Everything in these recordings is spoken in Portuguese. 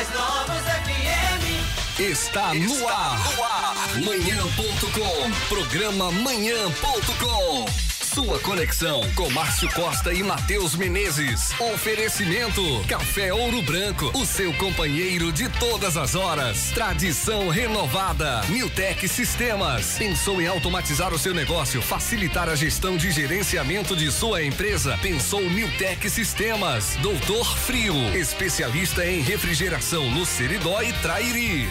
Currais Novos FM. Está. No ar. Manhã.com. Programa Manhã.com. Sua conexão com Márcio Costa e Matheus Menezes. Oferecimento: Café Ouro Branco, o seu companheiro de todas as horas. Tradição renovada. Newtec Sistemas. Pensou em automatizar o seu negócio, facilitar a gestão de gerenciamento de sua empresa? Pensou Newtec Sistemas. Doutor Frio, especialista em refrigeração no Seridó e Trairi.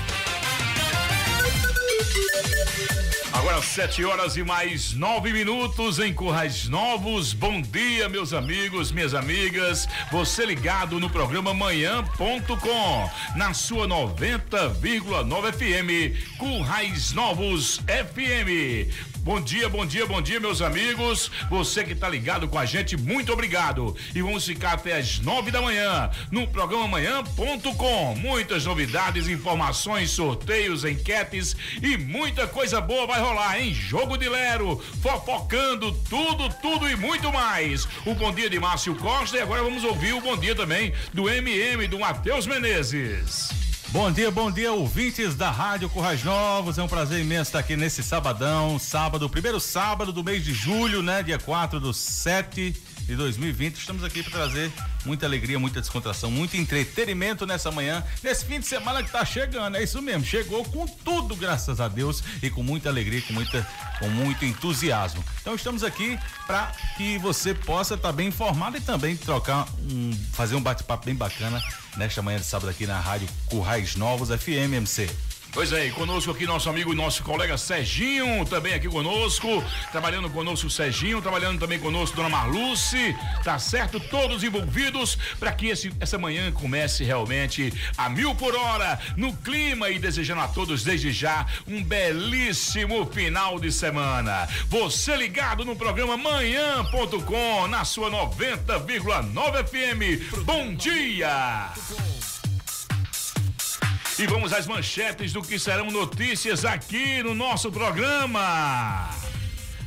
Agora sete horas e mais nove minutos em Currais Novos. Bom dia, meus amigos, minhas amigas. Você ligado no programa Manhã.com, na sua 90,9 FM, Currais Novos FM. Bom dia, bom dia, bom dia, meus amigos. Você que está ligado com a gente, muito obrigado. E vamos ficar até as nove da manhã no programa Manhã.com. Muitas novidades, informações, sorteios, enquetes e muita coisa boa vai rolar, hein? Jogo de Lero, fofocando tudo, tudo e muito mais. O bom dia de Márcio Costa e agora vamos ouvir o bom dia também do MM do Matheus Menezes. Bom dia, bom dia, ouvintes da Rádio Currais Novos. É um prazer imenso estar aqui nesse sabadão, sábado, primeiro sábado do mês de julho, né? Dia 4 do 7 de 2020. Estamos aqui para trazer muita alegria, muita descontração, muito entretenimento nessa manhã, nesse fim de semana que está chegando. É isso mesmo, chegou com tudo, graças a Deus, e com muita alegria, com muita com muito entusiasmo. Então estamos aqui para que você possa estar tá bem informado e também trocar um fazer um bate-papo bem bacana nesta manhã de sábado aqui na Rádio Currais Novos FM MC. Pois é, conosco aqui nosso amigo, nosso colega Serginho, também aqui conosco, trabalhando conosco o Serginho, trabalhando também conosco Dona Marluce, tá certo? Todos envolvidos para que esse, essa manhã comece realmente a mil por hora no clima e desejando a todos desde já um belíssimo final de semana. Você ligado no programa manhã.com na sua 90,9 FM. Bom dia! E vamos às manchetes do que serão notícias aqui no nosso programa.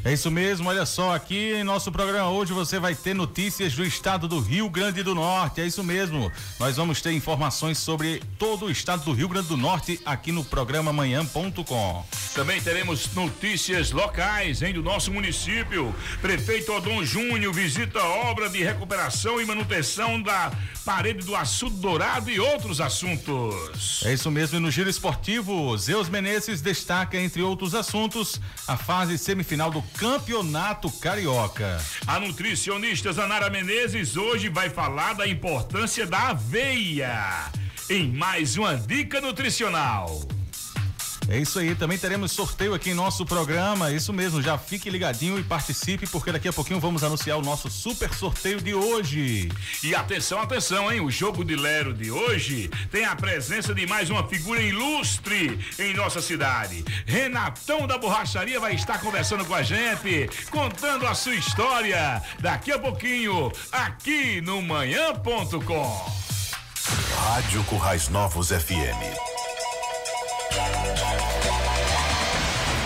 É isso mesmo, olha só, aqui em nosso programa hoje você vai ter notícias do estado do Rio Grande do Norte. É isso mesmo. Nós vamos ter informações sobre todo o estado do Rio Grande do Norte aqui no programa manhã.com. Também teremos notícias locais, hein, do nosso município. Prefeito Odon Júnior visita a obra de recuperação e manutenção da parede do Açudo Dourado e outros assuntos. É isso mesmo, e no giro esportivo, Zeus Menezes destaca, entre outros assuntos, a fase semifinal do Campeonato Carioca. A nutricionista Zanara Menezes hoje vai falar da importância da aveia em mais uma dica nutricional. É isso aí, também teremos sorteio aqui em nosso programa. Isso mesmo, já fique ligadinho e participe, porque daqui a pouquinho vamos anunciar o nosso super sorteio de hoje. E atenção, atenção, hein? O jogo de Lero de hoje tem a presença de mais uma figura ilustre em nossa cidade. Renatão da Borracharia vai estar conversando com a gente, contando a sua história. Daqui a pouquinho, aqui no Manhã.com. Rádio Currais Novos FM.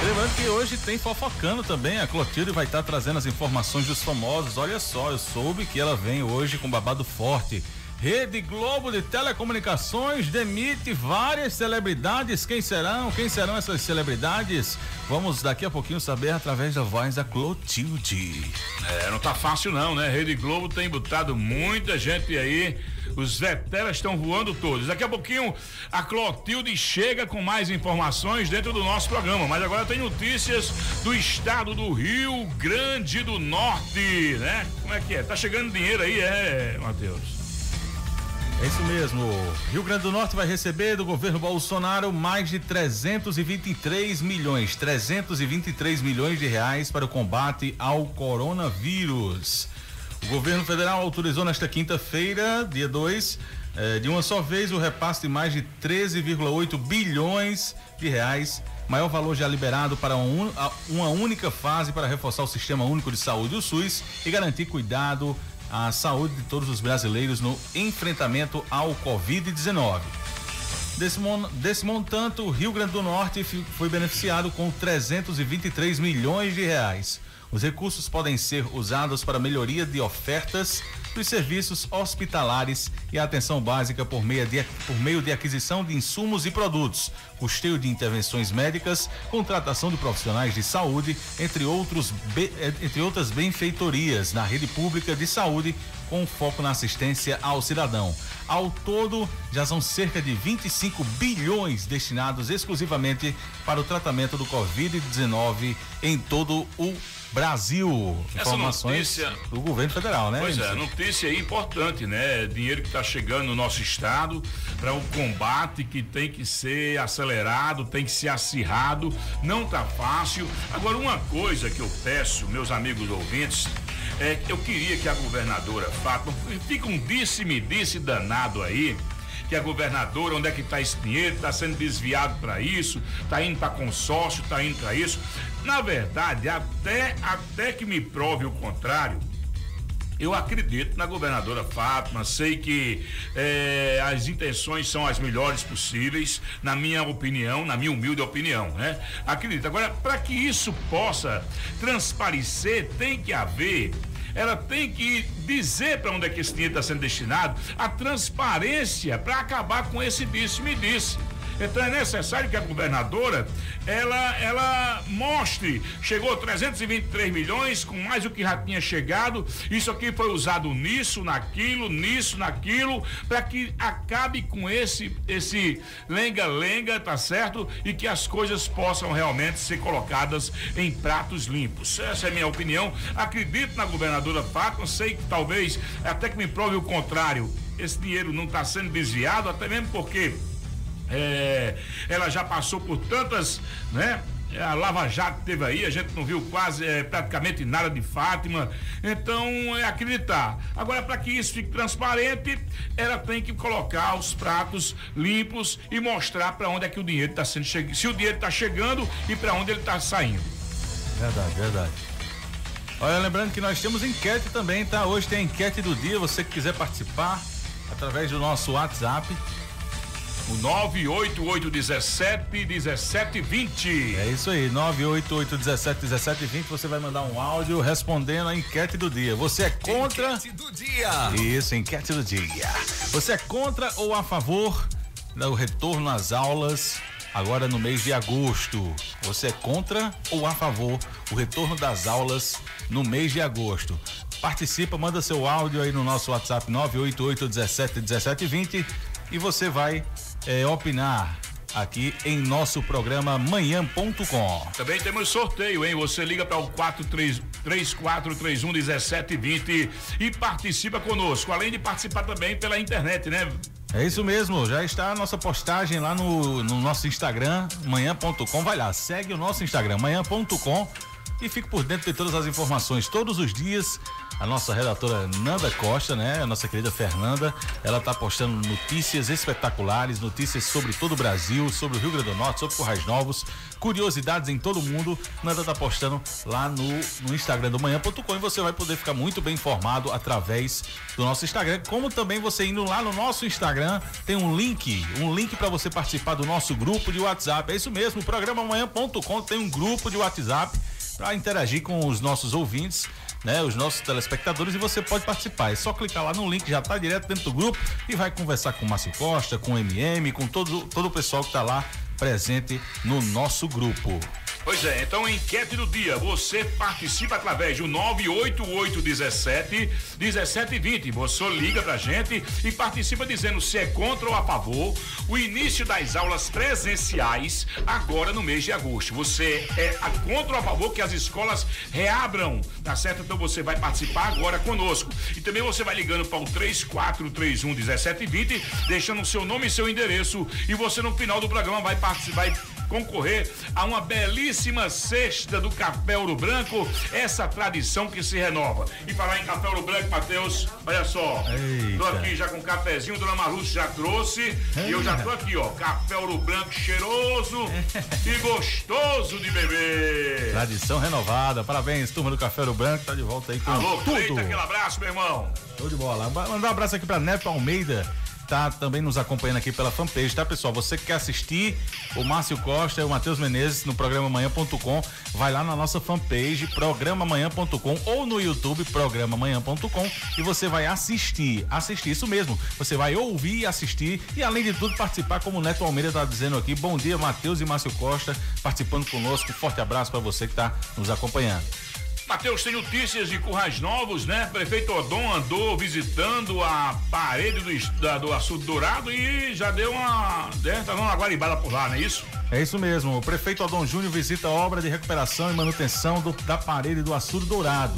Lembrando que hoje tem fofocando também. A Clotilde vai estar tá trazendo as informações dos famosos. Olha só, eu soube que ela vem hoje com babado forte. Rede Globo de Telecomunicações demite várias celebridades. Quem serão? Quem serão essas celebridades? Vamos daqui a pouquinho saber através da voz da Clotilde. É, não tá fácil não, né? Rede Globo tem botado muita gente aí os veteranos estão voando todos. Daqui a pouquinho a Clotilde chega com mais informações dentro do nosso programa. Mas agora tem notícias do estado do Rio Grande do Norte, né? Como é que é? Tá chegando dinheiro aí, é, Matheus? É isso mesmo. Rio Grande do Norte vai receber do governo Bolsonaro mais de 323 milhões, 323 milhões de reais para o combate ao coronavírus. O governo federal autorizou nesta quinta-feira, dia 2, eh, de uma só vez o repasse de mais de 13,8 bilhões de reais, maior valor já liberado para uma, uma única fase para reforçar o Sistema Único de Saúde, o SUS, e garantir cuidado à saúde de todos os brasileiros no enfrentamento ao Covid-19. Desse, desse montante, o Rio Grande do Norte foi beneficiado com 323 milhões de reais. Os recursos podem ser usados para melhoria de ofertas dos serviços hospitalares e a atenção básica por meio, de, por meio de aquisição de insumos e produtos, custeio de intervenções médicas, contratação de profissionais de saúde, entre, outros, eh, entre outras benfeitorias na rede pública de saúde, com foco na assistência ao cidadão. Ao todo, já são cerca de 25 bilhões destinados exclusivamente para o tratamento do Covid-19 em todo o Brasil. Informações notícia- do governo federal, né? Pois é, notícia importante, né? Dinheiro que está chegando no nosso estado para um combate que tem que ser acelerado, tem que ser acirrado, não tá fácil. Agora, uma coisa que eu peço, meus amigos ouvintes, é que eu queria que a governadora Fátima, fica um disse-me disse danado aí, que a governadora, onde é que está esse dinheiro, está sendo desviado para isso, está indo para consórcio, está indo para isso. Na verdade, até, até que me prove o contrário, eu acredito na governadora Fátima, sei que eh, as intenções são as melhores possíveis, na minha opinião, na minha humilde opinião, né? Acredito. Agora, para que isso possa transparecer, tem que haver ela tem que dizer para onde é que esse dinheiro está sendo destinado, a transparência para acabar com esse disse-me disse. Então é necessário que a governadora ela ela mostre, chegou 323 milhões com mais o que já tinha chegado, isso aqui foi usado nisso, naquilo, nisso, naquilo, para que acabe com esse esse lenga-lenga, tá certo? E que as coisas possam realmente ser colocadas em pratos limpos. Essa é a minha opinião. Acredito na governadora Fátima, sei que talvez até que me prove o contrário, esse dinheiro não está sendo desviado, até mesmo porque é, ela já passou por tantas, né? A Lava Jato teve aí, a gente não viu quase é, praticamente nada de Fátima. Então é acreditar. Agora, para que isso fique transparente, ela tem que colocar os pratos limpos e mostrar para onde é que o dinheiro está sendo chegando. Se o dinheiro está chegando e para onde ele está saindo. Verdade, verdade. Olha, lembrando que nós temos enquete também, tá? Hoje tem a enquete do dia, você que quiser participar através do nosso WhatsApp. O 98817 1720. É isso aí, 988171720, você vai mandar um áudio respondendo a enquete do dia. Você é contra? Enquete do dia. Isso, enquete do dia. Você é contra ou a favor do retorno às aulas agora no mês de agosto? Você é contra ou a favor o retorno das aulas no mês de agosto? Participa, manda seu áudio aí no nosso WhatsApp 988 17 17 20 e você vai eh, opinar aqui em nosso programa manhã.com. Também temos sorteio, hein? Você liga para o 3431 1720 e participa conosco. Além de participar também pela internet, né? É isso mesmo, já está a nossa postagem lá no, no nosso Instagram, manhã.com. Vai lá, segue o nosso Instagram, manhã.com e fique por dentro de todas as informações. Todos os dias, a nossa redatora Nanda Costa, né? A nossa querida Fernanda, ela está postando notícias espetaculares, notícias sobre todo o Brasil, sobre o Rio Grande do Norte, sobre Corrais Novos, curiosidades em todo o mundo. Nanda está postando lá no, no Instagram do manhã.com e você vai poder ficar muito bem informado através do nosso Instagram, como também você indo lá no nosso Instagram, tem um link, um link para você participar do nosso grupo de WhatsApp. É isso mesmo, o programa amanhã.com tem um grupo de WhatsApp para interagir com os nossos ouvintes, né, os nossos telespectadores e você pode participar. É só clicar lá no link, já tá direto dentro do grupo e vai conversar com o Márcio Costa, com o MM, com todo todo o pessoal que tá lá presente no nosso grupo. Pois é, então enquete do dia. Você participa através do 98817 1720. Você liga pra gente e participa dizendo se é contra ou a favor o início das aulas presenciais agora no mês de agosto. Você é a contra ou a favor que as escolas reabram, tá certo? Então você vai participar agora conosco. E também você vai ligando para o 3431 1720, deixando o seu nome e seu endereço e você no final do programa vai participar vai concorrer a uma belíssima cesta do Café Ouro Branco, essa tradição que se renova. E falar em Café Ouro Branco, Matheus, olha só. Eita. Tô aqui já com um cafezinho, Dona Marussa já trouxe. E eu já tô aqui, ó, Café Ouro Branco cheiroso e gostoso de beber. Tradição renovada. Parabéns, turma do Café Ouro Branco, tá de volta aí com Alô, tudo. Cleita, aquele abraço, meu irmão. Show de bola. Mandar um abraço aqui pra Neto Almeida. Está também nos acompanhando aqui pela fanpage, tá, pessoal? Você que quer assistir o Márcio Costa e o Matheus Menezes no programa amanhã.com, vai lá na nossa fanpage, programamanhã.com ou no YouTube, programamanhã.com e você vai assistir. Assistir, isso mesmo. Você vai ouvir assistir e, além de tudo, participar, como o Neto Almeida está dizendo aqui. Bom dia, Matheus e Márcio Costa, participando conosco. Forte abraço para você que está nos acompanhando. Matheus, tem notícias de Currais Novos, né? Prefeito Odon andou visitando a parede do, da, do Açude Dourado e já deu uma. Né? Tá dando uma guaribada por lá, não é isso? É isso mesmo. O prefeito Odon Júnior visita a obra de recuperação e manutenção do, da parede do Açude Dourado.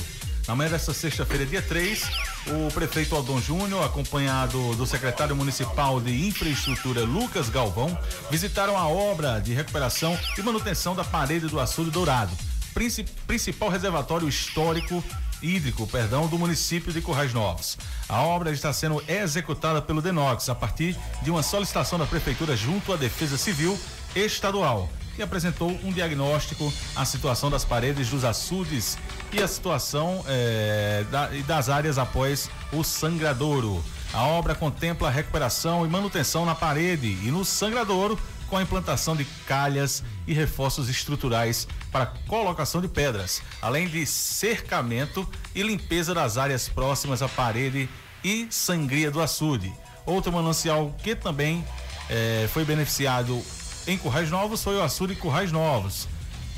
Na manhã desta sexta-feira, dia 3, o prefeito Aldon Júnior, acompanhado do secretário municipal de infraestrutura Lucas Galvão, visitaram a obra de recuperação e manutenção da parede do Açude Dourado principal reservatório histórico hídrico, perdão, do município de Currais Novos. A obra está sendo executada pelo Denox a partir de uma solicitação da prefeitura junto à Defesa Civil Estadual, que apresentou um diagnóstico à situação das paredes dos açudes e a situação eh, da, das áreas após o sangradouro. A obra contempla a recuperação e manutenção na parede e no sangradouro com a implantação de calhas e reforços estruturais para colocação de pedras, além de cercamento e limpeza das áreas próximas à parede e sangria do açude. Outro manancial que também eh, foi beneficiado em Currais Novos foi o açude Currais Novos,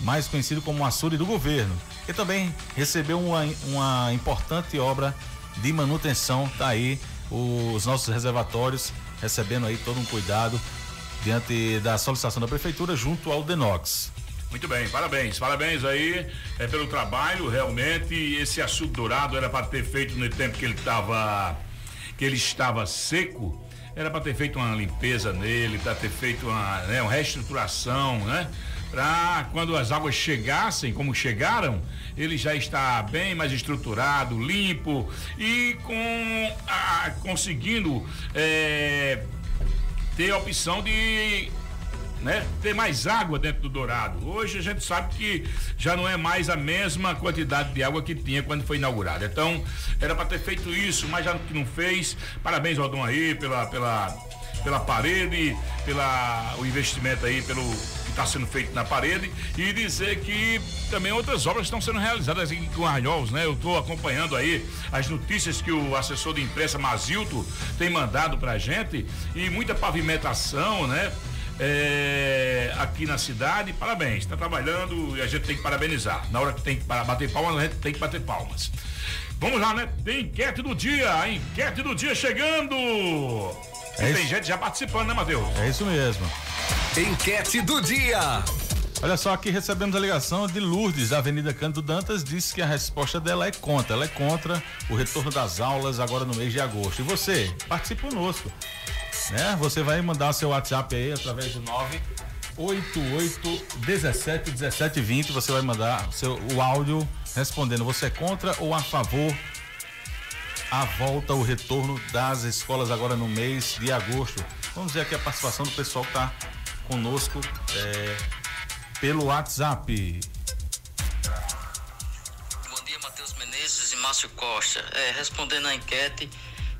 mais conhecido como açude do governo, que também recebeu uma, uma importante obra de manutenção. Tá aí os nossos reservatórios recebendo aí todo um cuidado diante da solicitação da prefeitura junto ao Denox. Muito bem, parabéns, parabéns aí é, pelo trabalho, realmente esse açude dourado era para ter feito no tempo que ele estava que ele estava seco, era para ter feito uma limpeza nele, para ter feito uma, né, uma reestruturação, né? Para quando as águas chegassem, como chegaram, ele já está bem mais estruturado, limpo e com a, conseguindo é, ter a opção de né, ter mais água dentro do Dourado. Hoje a gente sabe que já não é mais a mesma quantidade de água que tinha quando foi inaugurado. Então, era para ter feito isso, mas já não fez. Parabéns, Aldon, aí, pela, pela, pela parede, pela o investimento aí, pelo que está sendo feito na parede e dizer que também outras obras estão sendo realizadas aqui com né? Eu estou acompanhando aí as notícias que o assessor de imprensa Mazilto tem mandado pra gente e muita pavimentação, né? É, aqui na cidade, parabéns, está trabalhando e a gente tem que parabenizar. Na hora que tem que bater palmas, a gente tem que bater palmas. Vamos lá, né? Tem enquete do dia, a enquete do dia chegando. É tem gente já participando, né, Matheus? É isso mesmo. Enquete do dia. Olha só, aqui recebemos a ligação de Lourdes, da Avenida Cândido Dantas, disse que a resposta dela é contra. Ela é contra o retorno das aulas agora no mês de agosto. E você, participe conosco. Né? Você vai mandar seu WhatsApp aí através do 988 17 17 20. Você vai mandar seu, o áudio respondendo você é contra ou a favor a volta, o retorno das escolas agora no mês de agosto. Vamos ver aqui a participação do pessoal que está conosco. É, pelo WhatsApp. Bom dia, Matheus Menezes e Márcio Costa. É, respondendo à enquete,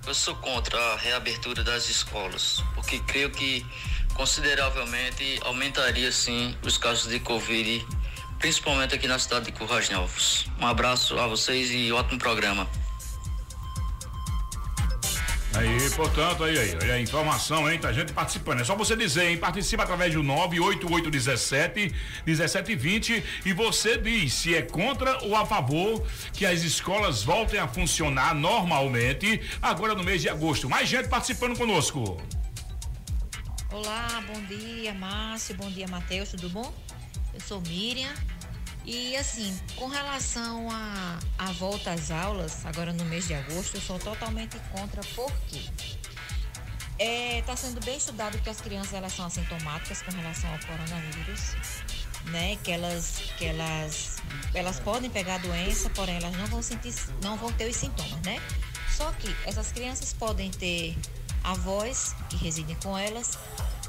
eu sou contra a reabertura das escolas, porque creio que consideravelmente aumentaria sim os casos de Covid, principalmente aqui na cidade de Currais Novos. Um abraço a vocês e ótimo programa. Aí, portanto, aí, aí, a informação, hein? Tá gente participando. É só você dizer, hein? Participa através do 98817 1720 e você diz se é contra ou a favor que as escolas voltem a funcionar normalmente agora no mês de agosto. Mais gente participando conosco. Olá, bom dia, Márcio, bom dia, Matheus, tudo bom? Eu sou Miriam e assim, com relação à a, a, volta às aulas, agora no mês de agosto, eu sou totalmente contra, porque está é, tá sendo bem estudado que as crianças elas são assintomáticas com relação ao coronavírus, né? Que elas, que elas, elas podem pegar a doença, porém elas não vão sentir, não vão ter os sintomas, né? Só que essas crianças podem ter avós que residem com elas,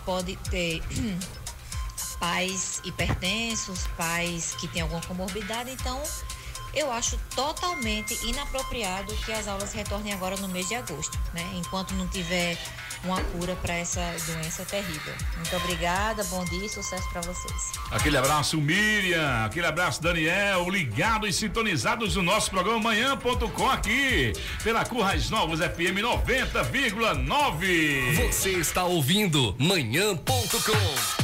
pode ter pais hipertensos, pais que têm alguma comorbidade, então eu acho totalmente inapropriado que as aulas retornem agora no mês de agosto, né? Enquanto não tiver uma cura para essa doença terrível. Muito obrigada, bom dia e sucesso para vocês. Aquele abraço, Miriam, aquele abraço, Daniel, ligados e sintonizados no nosso programa Manhã.com aqui, pela Currais Novos FM 90,9. Você está ouvindo Manhã.com.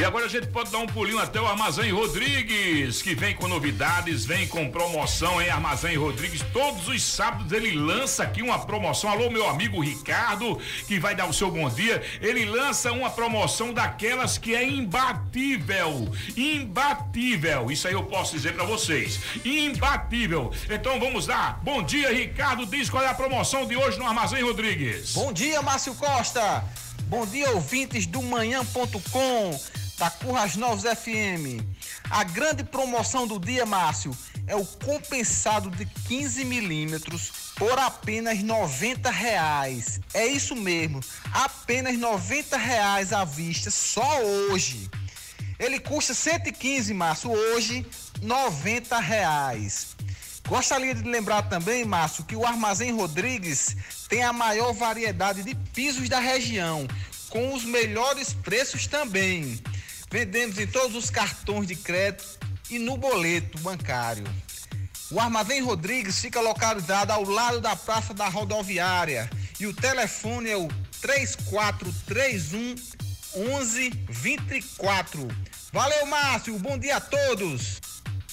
E agora a gente pode dar um pulinho até o Armazém Rodrigues, que vem com novidades, vem com promoção em Armazém Rodrigues. Todos os sábados ele lança aqui uma promoção. Alô, meu amigo Ricardo, que vai dar o seu bom dia. Ele lança uma promoção daquelas que é imbatível. Imbatível. Isso aí eu posso dizer para vocês. Imbatível. Então vamos lá. Bom dia, Ricardo. Diz qual é a promoção de hoje no Armazém Rodrigues. Bom dia, Márcio Costa. Bom dia, ouvintes do manhã.com da Curras Novos FM. A grande promoção do dia, Márcio, é o compensado de 15 milímetros por apenas 90 reais. É isso mesmo, apenas 90 reais à vista só hoje. Ele custa 115, Márcio, hoje 90 reais. Gostaria de lembrar também, Márcio, que o Armazém Rodrigues tem a maior variedade de pisos da região, com os melhores preços também. Vendemos em todos os cartões de crédito e no boleto bancário. O Armazém Rodrigues fica localizado ao lado da Praça da Rodoviária e o telefone é o 3431 1124. Valeu, Márcio. Bom dia a todos.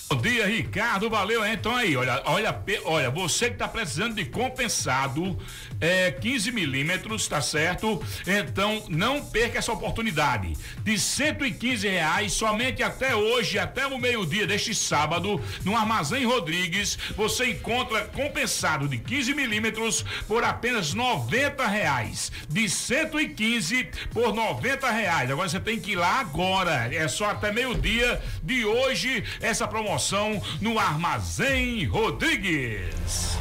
Bom dia, Ricardo. Valeu. Então aí, olha, olha, olha, você que está precisando de compensado, é 15 milímetros, tá certo? Então não perca essa oportunidade. De 115 reais somente até hoje, até o meio-dia deste sábado, no Armazém Rodrigues, você encontra compensado de 15 milímetros por apenas 90 reais. De 115 por 90 reais. Agora você tem que ir lá agora. É só até meio-dia de hoje essa promoção no Armazém Rodrigues.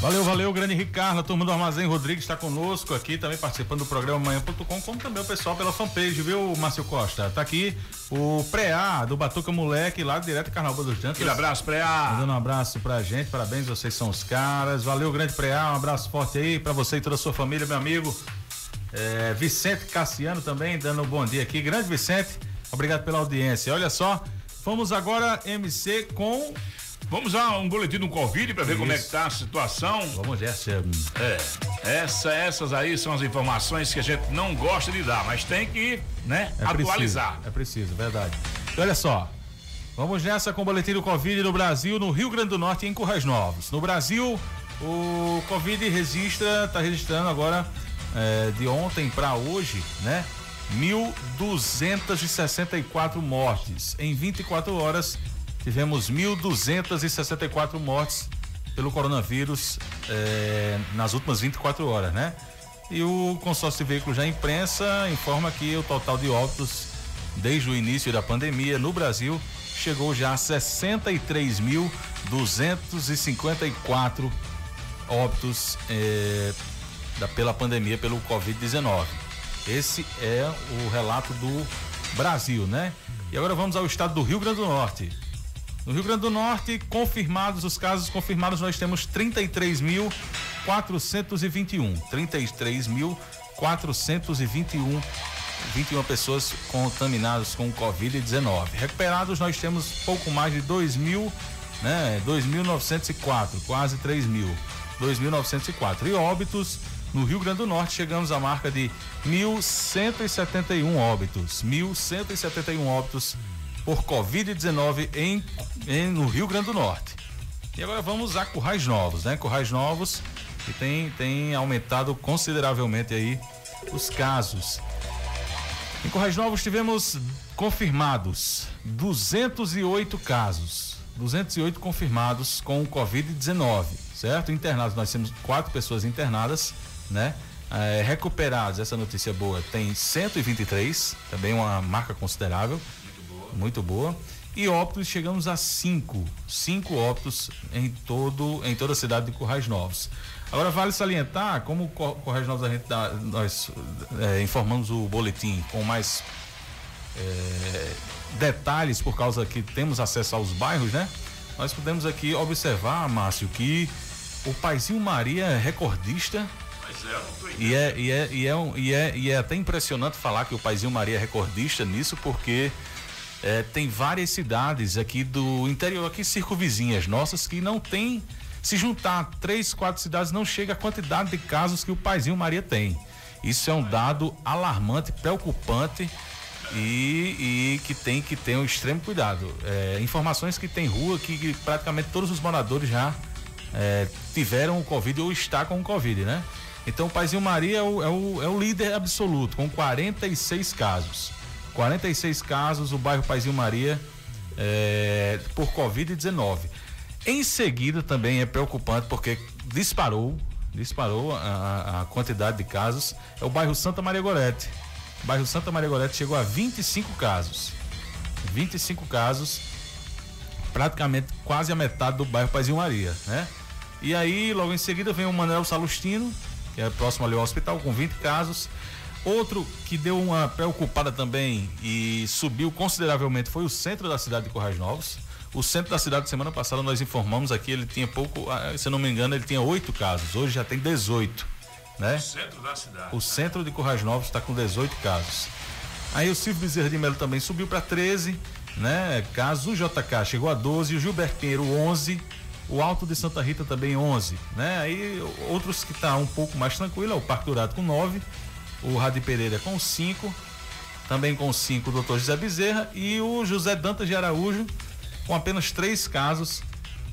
Valeu, valeu, grande Ricardo, a turma do Armazém Rodrigues está conosco aqui, também participando do programa Manhã.com, como também o pessoal pela fanpage, viu, Márcio Costa? Tá aqui o Preá do Batuca Moleque, lá direto do Carnaval dos Jantas. Aquele abraço, Preá. Mandando um abraço pra gente, parabéns, vocês são os caras. Valeu, grande Preá, um abraço forte aí pra você e toda a sua família, meu amigo. É, Vicente Cassiano também, dando um bom dia aqui. Grande Vicente, obrigado pela audiência. Olha só, vamos agora, MC, com Vamos a um boletim do Covid para ver Isso. como é que tá a situação. Vamos essa. É. Essa, essas aí são as informações que a gente não gosta de dar, mas tem que, né, é atualizar. Preciso, é preciso, verdade. E olha só. Vamos nessa com o boletim do Covid no Brasil, no Rio Grande do Norte e em Currais Novos. No Brasil, o Covid registra, está registrando agora é, de ontem para hoje, né? 1.264 mortes em 24 horas tivemos 1.264 mortes pelo coronavírus eh, nas últimas 24 horas, né? E o consórcio de veículos da imprensa informa que o total de óbitos desde o início da pandemia no Brasil chegou já a 63.254 óbitos eh, da, pela pandemia pelo Covid-19. Esse é o relato do Brasil, né? E agora vamos ao estado do Rio Grande do Norte. No Rio Grande do Norte, confirmados os casos confirmados, nós temos 33.421. 33.421 21 pessoas contaminadas com Covid-19. Recuperados, nós temos pouco mais de 2 mil, né? 2.904, quase 3 mil. 2.904. E óbitos, no Rio Grande do Norte, chegamos à marca de 1.171 óbitos. 1.171 óbitos por Covid-19 em, em, no Rio Grande do Norte. E agora vamos a Currais Novos, né? Currais Novos que tem, tem aumentado consideravelmente aí os casos. Em Currais Novos tivemos confirmados 208 casos, 208 confirmados com o Covid-19, certo? Internados, nós temos quatro pessoas internadas, né? É, recuperados, essa notícia boa, tem 123, também uma marca considerável muito boa. E óbitos chegamos a cinco, cinco óbitos em todo em toda a cidade de Currais Novos. Agora vale salientar, como Currais Novos a gente dá, nós é, informamos o boletim com mais é, detalhes por causa que temos acesso aos bairros, né? Nós podemos aqui observar, Márcio, que o Paizinho Maria é recordista E é, e, é, e, é um, e, é, e é até impressionante falar que o Paizinho Maria é recordista nisso, porque é, tem várias cidades aqui do interior, aqui circunvizinhas nossas, que não tem. Se juntar três, quatro cidades, não chega a quantidade de casos que o Paizinho Maria tem. Isso é um dado alarmante, preocupante e, e que tem que ter um extremo cuidado. É, informações que tem rua que, que, praticamente todos os moradores já é, tiveram o Covid ou está com o Covid, né? Então o Paizinho Maria é o, é o, é o líder absoluto, com 46 casos. 46 casos, o bairro Paizinho Maria é, por Covid-19. Em seguida também é preocupante porque disparou, disparou a, a, quantidade de casos, é o bairro Santa Maria Gorete. O bairro Santa Maria Gorete chegou a 25 casos. 25 casos, praticamente quase a metade do bairro Paizinho Maria, né? E aí, logo em seguida, vem o Manuel Salustino, que é próximo ali ao hospital, com 20 casos. Outro que deu uma preocupada também e subiu consideravelmente foi o centro da cidade de Corrais Novos. O centro da cidade, semana passada, nós informamos aqui, ele tinha pouco, ah, se não me engano, ele tinha oito casos. Hoje já tem 18. Né? O centro da cidade. O centro de Corrais Novos está com 18 casos. Aí o Silvio Bezerra de Melo também subiu para 13, né? Caso o JK chegou a 12, o Gilberto Pinheiro 11, o Alto de Santa Rita também 11, né? Aí outros que tá um pouco mais tranquilo, é o Parque Dourado com 9, o Radi Pereira com 5, também com 5 o Dr. José Bezerra e o José Dantas de Araújo com apenas três casos.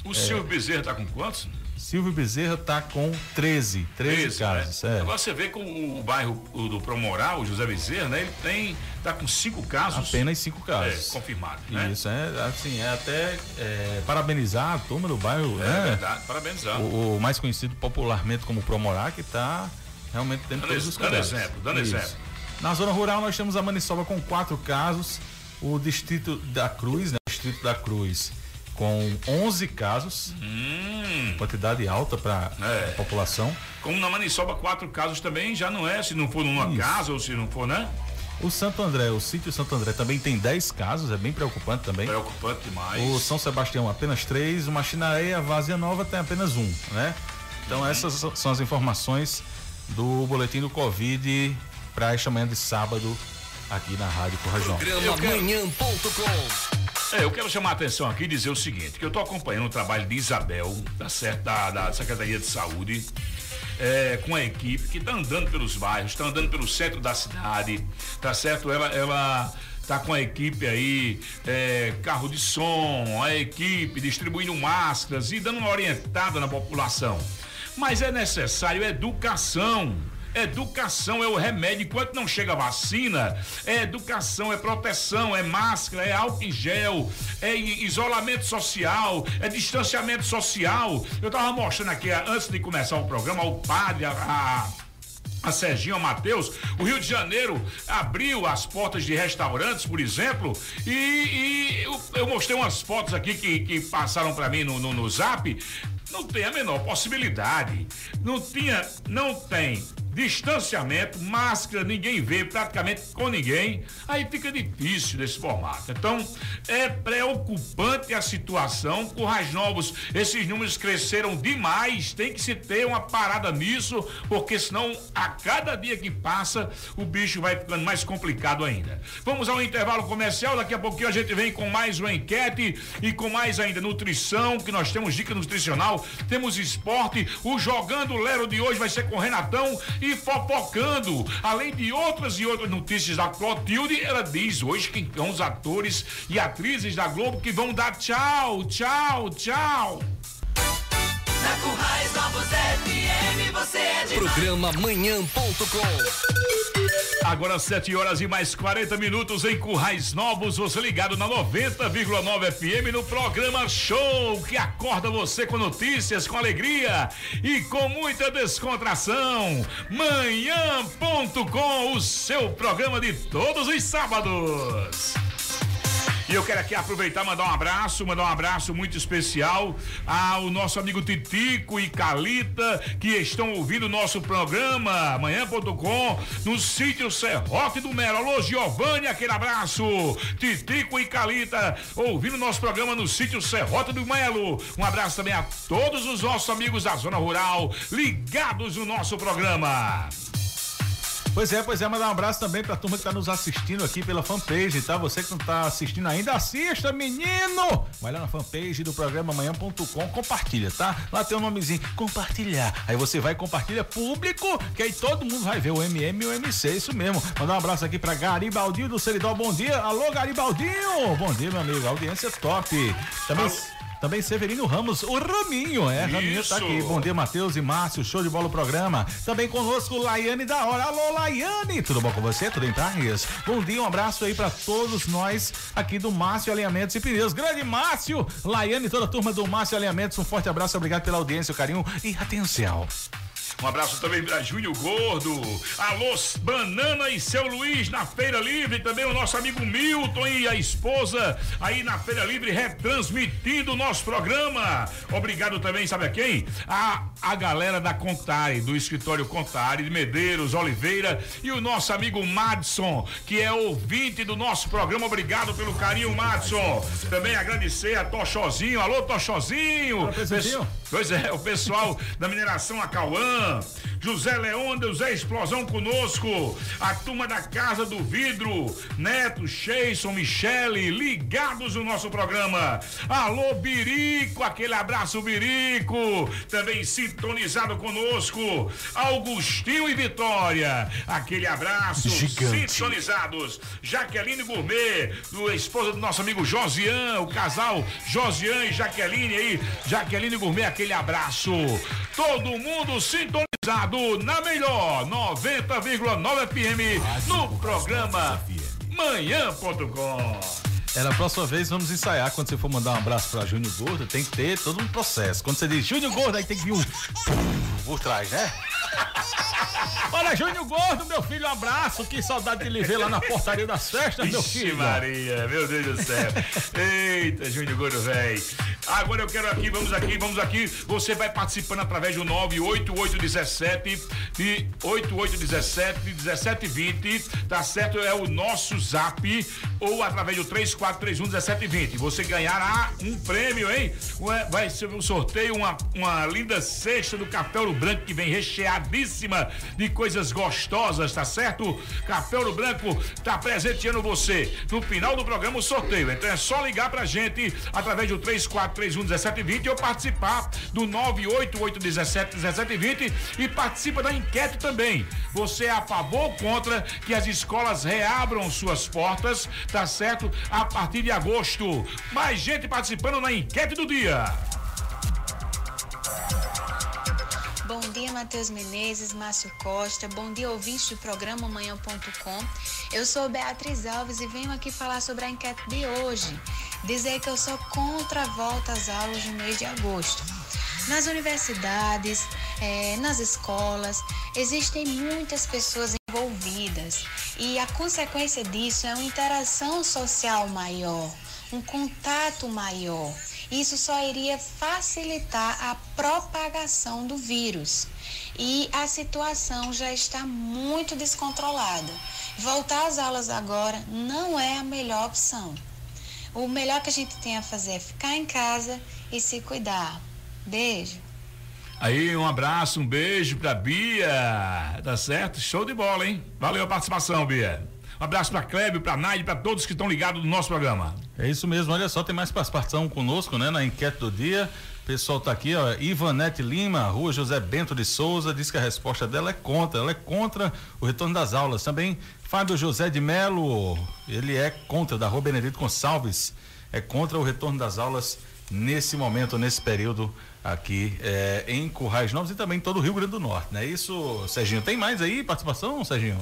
O é, Silvio Bezerra tá com quantos? Silvio Bezerra está com 13, 13, 13 casos. Né? É. Agora você vê com o bairro o do Promoral, o José Bezerra, né? Ele tem, tá com cinco casos. Apenas cinco casos. É, confirmados, né? Isso, é, assim, é até é, parabenizar a turma do bairro, é, né? verdade, parabenizar. O, o, mais conhecido popularmente como Promorar, que está realmente tendo dando todos os Dando exemplo, dando Isso. exemplo. Na zona rural nós temos a Maniçoba com quatro casos, o distrito da Cruz, né? O distrito da Cruz com 11 casos, hum. quantidade alta para é. a população. Como na Maniçoba, quatro casos também já não é, se não for numa Isso. casa ou se não for, né? O Santo André, o sítio Santo André também tem 10 casos, é bem preocupante também. Preocupante demais. O São Sebastião apenas três, o Machinareia, a Vazia Nova tem apenas um, né? Então uhum. essas são as informações do boletim do Covid para esta manhã de sábado aqui na Rádio Corrajão. Programa manhã.com é, eu quero chamar a atenção aqui e dizer o seguinte, que eu estou acompanhando o trabalho de Isabel, da, da, da Secretaria de Saúde, é, com a equipe que está andando pelos bairros, está andando pelo centro da cidade, tá certo? Ela, ela tá com a equipe aí, é, carro de som, a equipe distribuindo máscaras e dando uma orientada na população. Mas é necessário educação Educação é o remédio. Enquanto não chega a vacina, é educação, é proteção, é máscara, é álcool em gel, é isolamento social, é distanciamento social. Eu tava mostrando aqui, antes de começar o programa, o padre, a, a a Serginho, a Matheus, o Rio de Janeiro abriu as portas de restaurantes, por exemplo, e, e eu, eu, mostrei umas fotos aqui que, que passaram para mim no, no, no zap. Não tem a menor possibilidade. Não tinha, não tem distanciamento, máscara, ninguém vê praticamente com ninguém, aí fica difícil nesse formato. Então, é preocupante a situação. Com Rais Novos, esses números cresceram demais, tem que se ter uma parada nisso, porque senão a cada dia que passa, o bicho vai ficando mais complicado ainda. Vamos ao intervalo comercial, daqui a pouquinho a gente vem com mais uma enquete e com mais ainda nutrição, que nós temos dica nutricional, temos esporte, o Jogando Lero de hoje vai ser com Renatão e fofocando. Além de outras e outras notícias da Clotilde, ela diz hoje quem são os atores e atrizes da Globo que vão dar tchau, tchau, tchau. Na Currais Novos FM, você é de Programa Manhã.com Agora 7 horas e mais 40 minutos em Currais Novos, você ligado na 90,9 FM no programa Show, que acorda você com notícias, com alegria e com muita descontração. Manhã.com, o seu programa de todos os sábados. E eu quero aqui aproveitar mandar um abraço, mandar um abraço muito especial ao nosso amigo Titico e Calita que estão ouvindo o nosso programa amanhã.com no sítio Serrote do Melo. Alô, Giovanni, aquele abraço. Titico e Calita ouvindo o nosso programa no sítio Serrote do Melo. Um abraço também a todos os nossos amigos da zona rural ligados no nosso programa. Pois é, pois é, mandar um abraço também pra turma que tá nos assistindo aqui pela fanpage, tá? Você que não tá assistindo ainda, assista, menino! Vai lá na fanpage do programa amanhã.com, compartilha, tá? Lá tem o um nomezinho, compartilhar. Aí você vai compartilha público, que aí todo mundo vai ver o MM e o MC, isso mesmo. Mandar um abraço aqui pra Garibaldinho do Seridó, bom dia. Alô, Garibaldinho! Bom dia, meu amigo, audiência top. Também... Alô. Também Severino Ramos, o Raminho, é, Isso. Raminho tá aqui. Bom dia, Matheus e Márcio, show de bola o programa. Também conosco, Laiane da Hora. Alô, Laiane, tudo bom com você? Tudo em paz? Bom dia, um abraço aí para todos nós aqui do Márcio Alinhamentos e Pneus. Grande Márcio, Laiane, toda a turma do Márcio Alinhamentos, um forte abraço, obrigado pela audiência, o carinho e atenção. Um abraço também para Júnior Gordo. Alô, Banana e seu Luiz na Feira Livre. Também o nosso amigo Milton e a esposa aí na Feira Livre retransmitindo o nosso programa. Obrigado também, sabe a quem? A, a galera da Contare, do escritório Contare, de Medeiros, Oliveira e o nosso amigo Madson, que é ouvinte do nosso programa. Obrigado pelo carinho, Madson. Também agradecer a Tochozinho. Alô, Tochozinho. Pois é, o pessoal da mineração Acauã. José Leôndio, Zé Explosão conosco. A turma da Casa do Vidro, Neto, Cheison, Michele, ligados no nosso programa. Alô, Birico, aquele abraço, Birico. Também sintonizado conosco. Augustinho e Vitória, aquele abraço. Gigante. Sintonizados. Jaqueline Gourmet, do esposa do nosso amigo Josian, o casal Josian e Jaqueline aí. Jaqueline Gourmet, aquele abraço. Todo mundo sintonizado na melhor 90,9 FM no programa manhã.com. É, na próxima vez vamos ensaiar. Quando você for mandar um abraço pra Júnior Gordo, tem que ter todo um processo. Quando você diz Júnior Gordo, aí tem que vir um por trás, né? Olha, Júnior Gordo, meu filho, um abraço. Que saudade de lhe ver lá na portaria das festas, meu filho. Maria, meu Deus do céu. Eita, Júnior Gordo, velho. Agora eu quero aqui, vamos aqui, vamos aqui. Você vai participando através do 98817 de 8817 1720, tá certo? É o nosso zap ou através do 3431 1720. Você ganhará um prêmio, hein? Vai ser um sorteio, uma, uma linda cesta do Café Ouro Branco que vem recheadíssima de coisas gostosas, tá certo? Café Ouro Branco tá presenteando você. No final do programa, o sorteio. Então é só ligar pra gente através do 3431 1720 ou participar do 98817 1720 e participa da enquete também. Você é a favor ou contra que as escolas reabram suas portas, tá certo? A partir de agosto. Mais gente participando na enquete do dia. Bom dia, Matheus Menezes, Márcio Costa. Bom dia, ouvintes do programa Manhã.com. Eu sou Beatriz Alves e venho aqui falar sobre a enquete de hoje. Dizer que eu sou contra a volta às aulas no mês de agosto. Nas universidades, é, nas escolas, existem muitas pessoas envolvidas e a consequência disso é uma interação social maior, um contato maior. Isso só iria facilitar a propagação do vírus. E a situação já está muito descontrolada. Voltar às aulas agora não é a melhor opção. O melhor que a gente tem a fazer é ficar em casa e se cuidar. Beijo. Aí, um abraço, um beijo pra Bia. Tá certo? Show de bola, hein? Valeu a participação, Bia. Um abraço para Clébio, para Naide, para todos que estão ligados no nosso programa. É isso mesmo, olha só, tem mais participação conosco, né, na enquete do dia. O pessoal tá aqui, ó, Ivanete Lima, Rua José Bento de Souza, diz que a resposta dela é contra, ela é contra o retorno das aulas. Também Fábio José de Melo, ele é contra, da Rua Benedito Gonçalves, é contra o retorno das aulas nesse momento, nesse período aqui é, em Currais Novos e também em todo o Rio Grande do Norte, não é isso, Serginho? Tem mais aí participação, Serginho?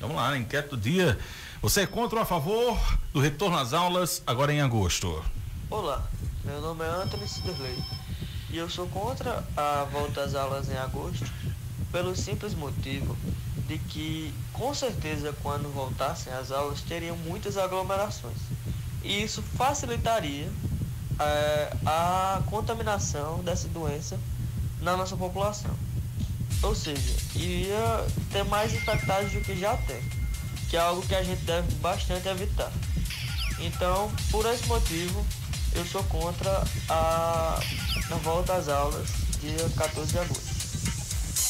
Vamos lá, enquete do dia. Você é contra ou a favor do retorno às aulas agora em agosto? Olá, meu nome é Anthony Siderley e eu sou contra a volta às aulas em agosto pelo simples motivo de que, com certeza, quando voltassem as aulas, teriam muitas aglomerações. e isso facilitaria é, a contaminação dessa doença na nossa população. Ou seja, iria ter mais infectados do que já tem, que é algo que a gente deve bastante evitar. Então, por esse motivo, eu sou contra a, a volta às aulas dia 14 de agosto.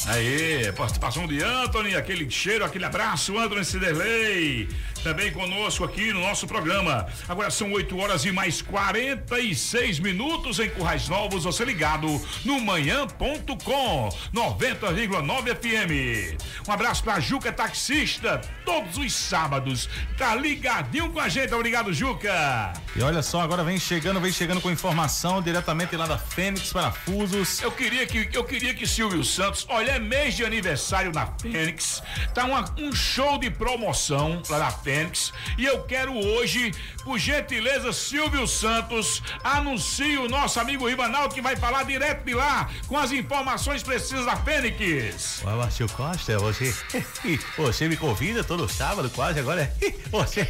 Aí, participação de Anthony, aquele cheiro, aquele abraço, Anthony Ciderley também conosco aqui no nosso programa. Agora são 8 horas e mais 46 minutos em Currais Novos, você ligado no manhã.com 90,9 FM. Um abraço pra Juca Taxista, todos os sábados. Tá ligadinho com a gente, obrigado, Juca. E olha só, agora vem chegando, vem chegando com informação diretamente lá da Fênix Parafusos. Eu queria que eu queria que Silvio Santos, olha, é mês de aniversário na Fênix, tá uma, um show de promoção lá na Fênix. E eu quero hoje, por gentileza, Silvio Santos, anuncie o nosso amigo Ribanaldo que vai falar direto de lá com as informações precisas da Fênix. Olá, Márcio Costa, você, você me convida todo sábado quase agora. Você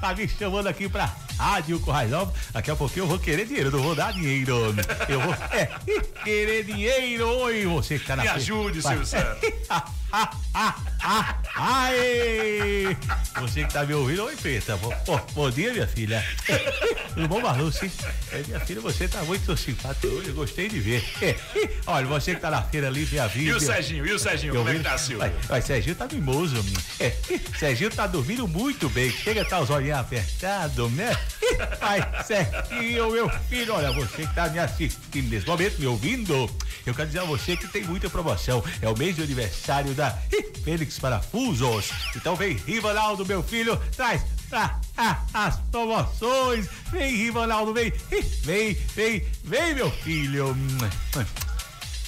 tá me chamando aqui pra Rádio Corrais Novos. Daqui a pouquinho eu vou querer dinheiro, não vou dar dinheiro. Eu vou é, querer dinheiro. Oi, você que tá na Me ajude, Silvio Santos. Ai! Você que tá me ouvindo, oi, Preta. Bom, bom dia, minha filha. Tudo bom, Marluce? É, minha filha, você tá muito simpática hoje, gostei de ver. Olha, você que tá na feira ali, minha vida. E o Serginho, e o Serginho, como é que tá, Silvio? Mas, Serginho tá mimoso, é, Serginho tá dormindo muito bem, chega tá os olhinhos apertados, né? Ai, Serginho, meu filho, olha, você que tá me assistindo nesse momento, me ouvindo, eu quero dizer a você que tem muita promoção. É o mês de aniversário da Fênix Parafusos. Então vem, Rivaldo, meu filho, traz ah, ah, as promoções. Vem, Rivaldo, vem, vem, vem, vem, meu filho.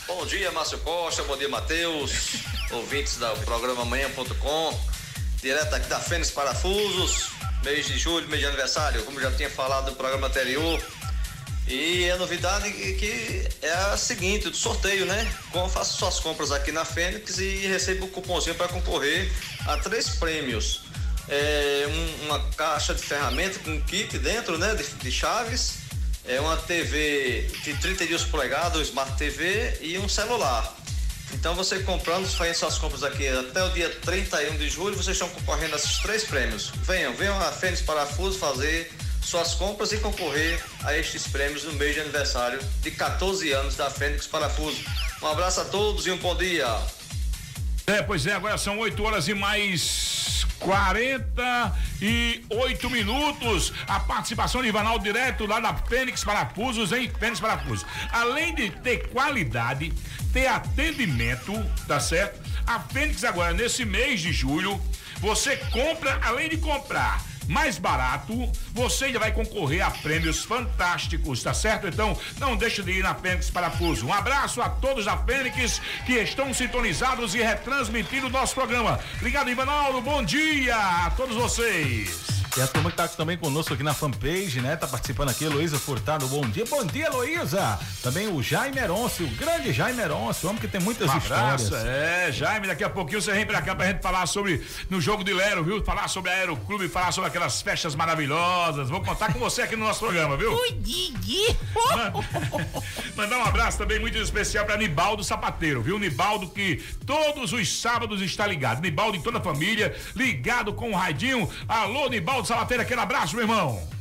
Bom dia, Márcio Costa, bom dia, Matheus, ouvintes do programa Manhã.com, direto aqui da Fênix Parafusos, mês de julho, mês de aniversário, como já tinha falado no programa anterior. E a novidade que é a seguinte, do sorteio, né? Como faço suas compras aqui na Fênix e recebo um cupomzinho para concorrer a três prêmios. É, um, uma caixa de ferramenta com kit dentro, né? De, de, chaves, é uma TV de 32 polegadas, um Smart TV e um celular. Então você comprando, fazendo suas compras aqui até o dia 31 de julho, vocês estão concorrendo a esses três prêmios. Venham, venham a Fênix Parafuso fazer suas compras e concorrer a estes prêmios no mês de aniversário de 14 anos da Fênix Parafuso. Um abraço a todos e um bom dia. É, pois é, agora são 8 horas e mais 48 minutos. A participação de Ivanaldo direto lá da Fênix Parafusos em Fênix Parafusos. Além de ter qualidade, ter atendimento, tá certo? A Fênix agora, nesse mês de julho, você compra, além de comprar mais barato, você já vai concorrer a prêmios fantásticos, tá certo? Então, não deixe de ir na Fênix Parafuso. Um abraço a todos da Fênix que estão sintonizados e retransmitindo o nosso programa. Obrigado, Ivanaldo. Bom dia a todos vocês. E a turma que tá também conosco aqui na fanpage, né? Tá participando aqui, Heloísa Furtado, bom dia. Bom dia, Heloísa. Também o Jaime Eronce, o grande Jaime Eronce, o homem que tem muitas um abraço, histórias. É, Jaime, daqui a pouquinho você vem pra cá pra gente falar sobre, no jogo de Lero, viu? Falar sobre a Aeroclube, falar sobre aquelas festas maravilhosas. Vou contar com você aqui no nosso programa, viu? Mandar um abraço também muito especial pra Nibaldo Sapateiro, viu? Nibaldo que todos os sábados está ligado. Nibaldo e toda a família, ligado com o Radinho. Alô, Nibaldo Salateira, aquele abraço, meu irmão.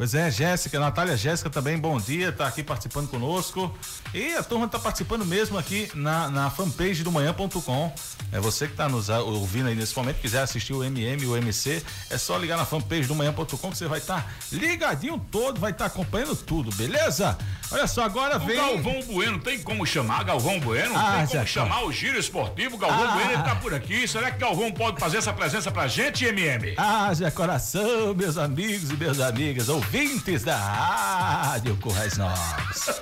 Pois é, Jéssica, Natália Jéssica também, bom dia, tá aqui participando conosco. E a turma tá participando mesmo aqui na, na fanpage do manhã.com. É você que tá nos ouvindo aí nesse momento, quiser assistir o MM, o MC, é só ligar na fanpage do manhã.com que você vai estar tá ligadinho todo, vai estar tá acompanhando tudo, beleza? Olha só, agora o vem. Galvão Bueno, tem como chamar Galvão Bueno? Ah, tem como chamar o Giro Esportivo? Galvão ah, Bueno, ele tá por aqui. Será que Galvão pode fazer essa presença pra gente, MM? Ah, Zé Coração, meus amigos e minhas amigas, ouvintes da Rádio Currais Novos.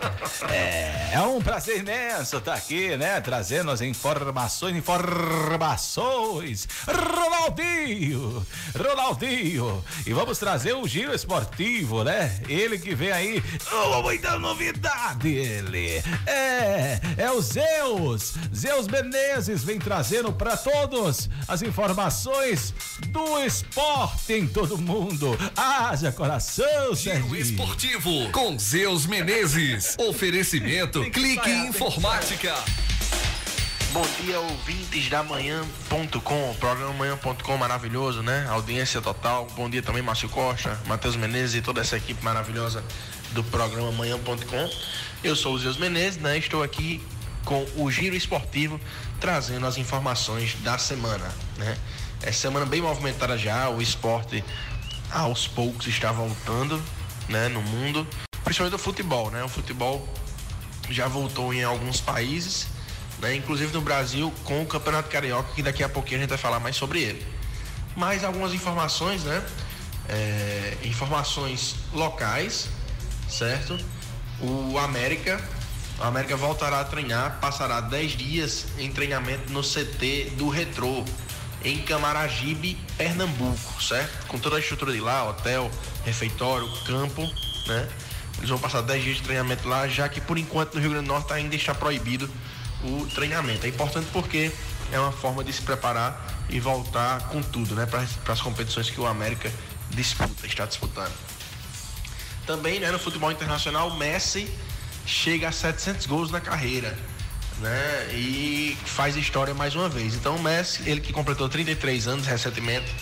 é, é um prazer imenso estar tá aqui, né? Trazendo as informações informações. Ronaldinho, Ronaldinho. E vamos trazer o giro esportivo, né? Ele que vem aí, oh, muita novidade, ele. É, é o Zeus, Zeus Menezes vem trazendo para todos as informações do esporte em todo mundo. Haja coração, Sérgio. Esportivo com Zeus Menezes. Oferecimento Clique Informática. Bom dia, ouvintes da manhã.com, programa manhã.com maravilhoso, né? Audiência total. Bom dia também, Márcio Costa, Matheus Menezes e toda essa equipe maravilhosa do programa manhã.com. Eu sou o Zeus Menezes, né? Estou aqui com o Giro Esportivo trazendo as informações da semana, né? É semana bem movimentada já, o esporte aos poucos está voltando, né, no mundo, principalmente o futebol, né? O futebol já voltou em alguns países né? inclusive no Brasil, com o Campeonato Carioca, que daqui a pouquinho a gente vai falar mais sobre ele. Mais algumas informações, né? É, informações locais, certo? O América, o América voltará a treinar, passará 10 dias em treinamento no CT do Retrô, em Camaragibe, Pernambuco, certo? Com toda a estrutura de lá, hotel, refeitório, campo, né? Eles vão passar 10 dias de treinamento lá, já que por enquanto no Rio Grande do Norte ainda está proibido o treinamento. É importante porque é uma forma de se preparar e voltar com tudo, né, para as competições que o América disputa, está disputando. Também, né, no futebol internacional, Messi chega a 700 gols na carreira, né, e faz história mais uma vez. Então, o Messi, ele que completou 33 anos recentemente,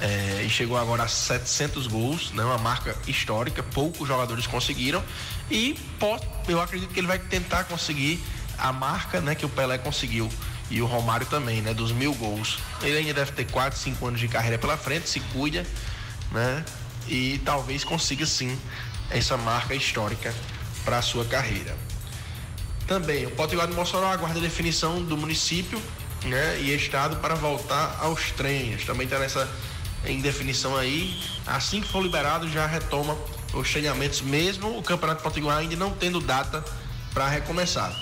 é, e chegou agora a 700 gols, né, uma marca histórica, poucos jogadores conseguiram e pode, eu acredito que ele vai tentar conseguir a marca né, que o Pelé conseguiu e o Romário também, né, dos mil gols. Ele ainda deve ter 4, 5 anos de carreira pela frente, se cuida, né, e talvez consiga sim essa marca histórica para a sua carreira. Também, o Potiguar de Mossoró aguarda a definição do município né, e estado para voltar aos treinos. Também está nessa em definição aí. Assim que for liberado, já retoma os treinamentos, mesmo o Campeonato Potiguar ainda não tendo data para recomeçar.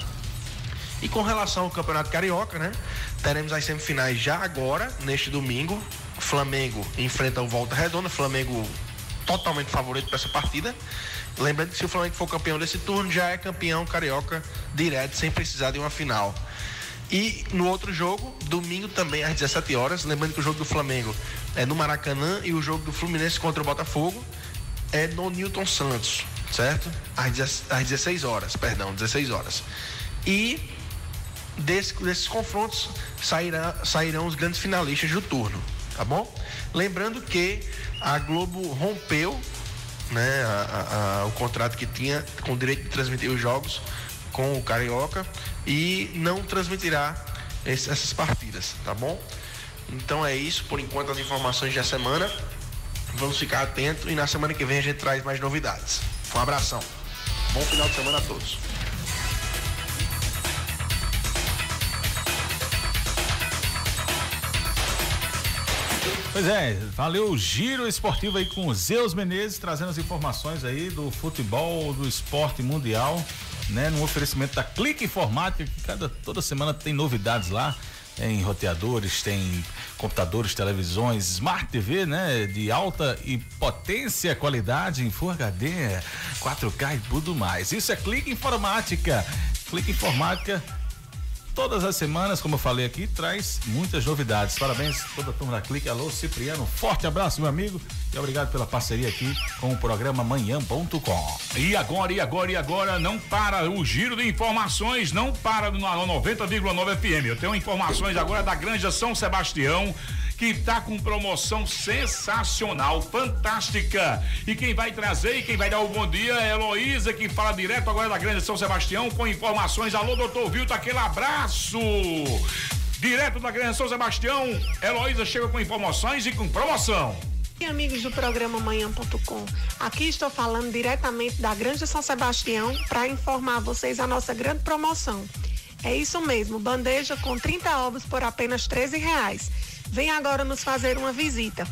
E com relação ao Campeonato Carioca, né? Teremos as semifinais já agora, neste domingo. Flamengo enfrenta o Volta Redonda, Flamengo totalmente favorito para essa partida. Lembrando que se o Flamengo for campeão desse turno, já é campeão carioca direto, sem precisar de uma final. E no outro jogo, domingo também às 17 horas, lembrando que o jogo do Flamengo é no Maracanã e o jogo do Fluminense contra o Botafogo é no Newton Santos, certo? Às, às 16 horas, perdão, 16 horas. E desse, desses confrontos sairá, sairão os grandes finalistas do turno, tá bom? Lembrando que a Globo rompeu né, a, a, o contrato que tinha com o direito de transmitir os jogos com o Carioca e não transmitirá esse, essas partidas, tá bom? Então é isso, por enquanto as informações da semana. Vamos ficar atentos e na semana que vem a gente traz mais novidades. Um abração. Bom final de semana a todos. Pois é, valeu o giro esportivo aí com o Zeus Menezes, trazendo as informações aí do futebol, do esporte mundial, né? No oferecimento da Clique Informática, que cada, toda semana tem novidades lá. Tem roteadores, tem computadores, televisões, Smart TV, né? De alta e potência, qualidade em Full HD, 4K e tudo mais. Isso é Clique Informática. Clique Informática todas as semanas, como eu falei aqui, traz muitas novidades. Parabéns toda a turma da Clique. Alô, Cipriano. Forte abraço, meu amigo. E obrigado pela parceria aqui com o programa manhã.com. E agora, e agora, e agora, não para o giro de informações, não para no 90,9 FM. Eu tenho informações agora da Granja São Sebastião que está com promoção sensacional, fantástica. E quem vai trazer e quem vai dar o bom dia é Heloísa, que fala direto agora da Grande São Sebastião com informações. Alô, doutor Vilto, aquele abraço. Direto da Grande São Sebastião, Heloísa chega com informações e com promoção. E amigos do programa Manhã.com, aqui estou falando diretamente da Grande São Sebastião para informar vocês a nossa grande promoção. É isso mesmo, bandeja com 30 ovos por apenas 13 reais. Vem agora nos fazer uma visita.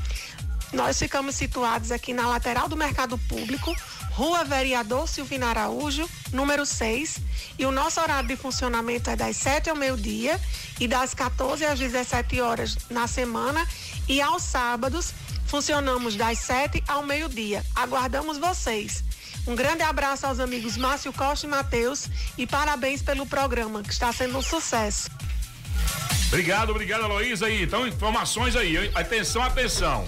Nós ficamos situados aqui na lateral do Mercado Público, Rua Vereador Silvino Araújo, número 6, e o nosso horário de funcionamento é das 7 ao meio-dia e das 14 às 17 horas na semana e aos sábados funcionamos das 7 ao meio-dia. Aguardamos vocês. Um grande abraço aos amigos Márcio Costa e Matheus e parabéns pelo programa, que está sendo um sucesso. Obrigado, obrigado, Aloísa aí. Então, informações aí. Atenção, atenção.